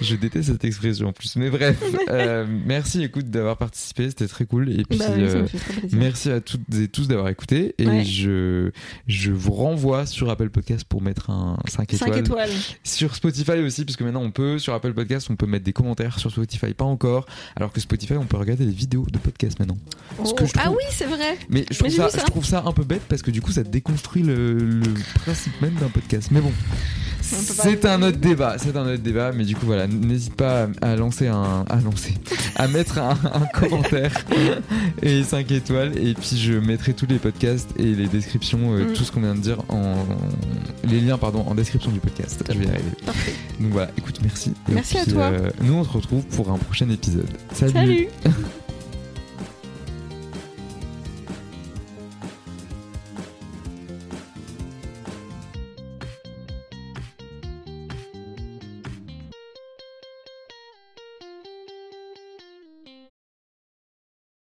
Je, déteste cette expression en plus. Mais bref, euh, merci écoute d'avoir participé, c'était très cool. Et puis Bah euh, merci à toutes et tous d'avoir écouté. Et Ouais. je, je vous renvoie sur Apple Podcast pour mettre un 5 étoiles. 5 étoiles. Sur Spotify aussi, puisque maintenant on peut, sur Apple Podcast, on peut mettre des commentaires. Sur Spotify, pas encore. Alors que Spotify, on peut regarder les vidéos de podcast maintenant. Ce que Oh. Ah oui, c'est vrai. Mais je trouve, ça. je trouve ça un peu bête parce que du coup ça déconstruit le, le principe même d'un podcast. Mais bon, c'est un autre débat, c'est un autre débat. Mais du coup voilà, n'hésite pas à, à lancer un, à lancer, à mettre un, un commentaire et 5 étoiles. Et puis je mettrai tous les podcasts et les descriptions, euh, Mm. tout ce qu'on vient de dire en, les liens pardon en description du podcast. Je vais y arriver. Parfait. Donc voilà, écoute, merci. Et Merci à puis, toi. euh, nous on se retrouve pour un prochain épisode. Salut. Salut.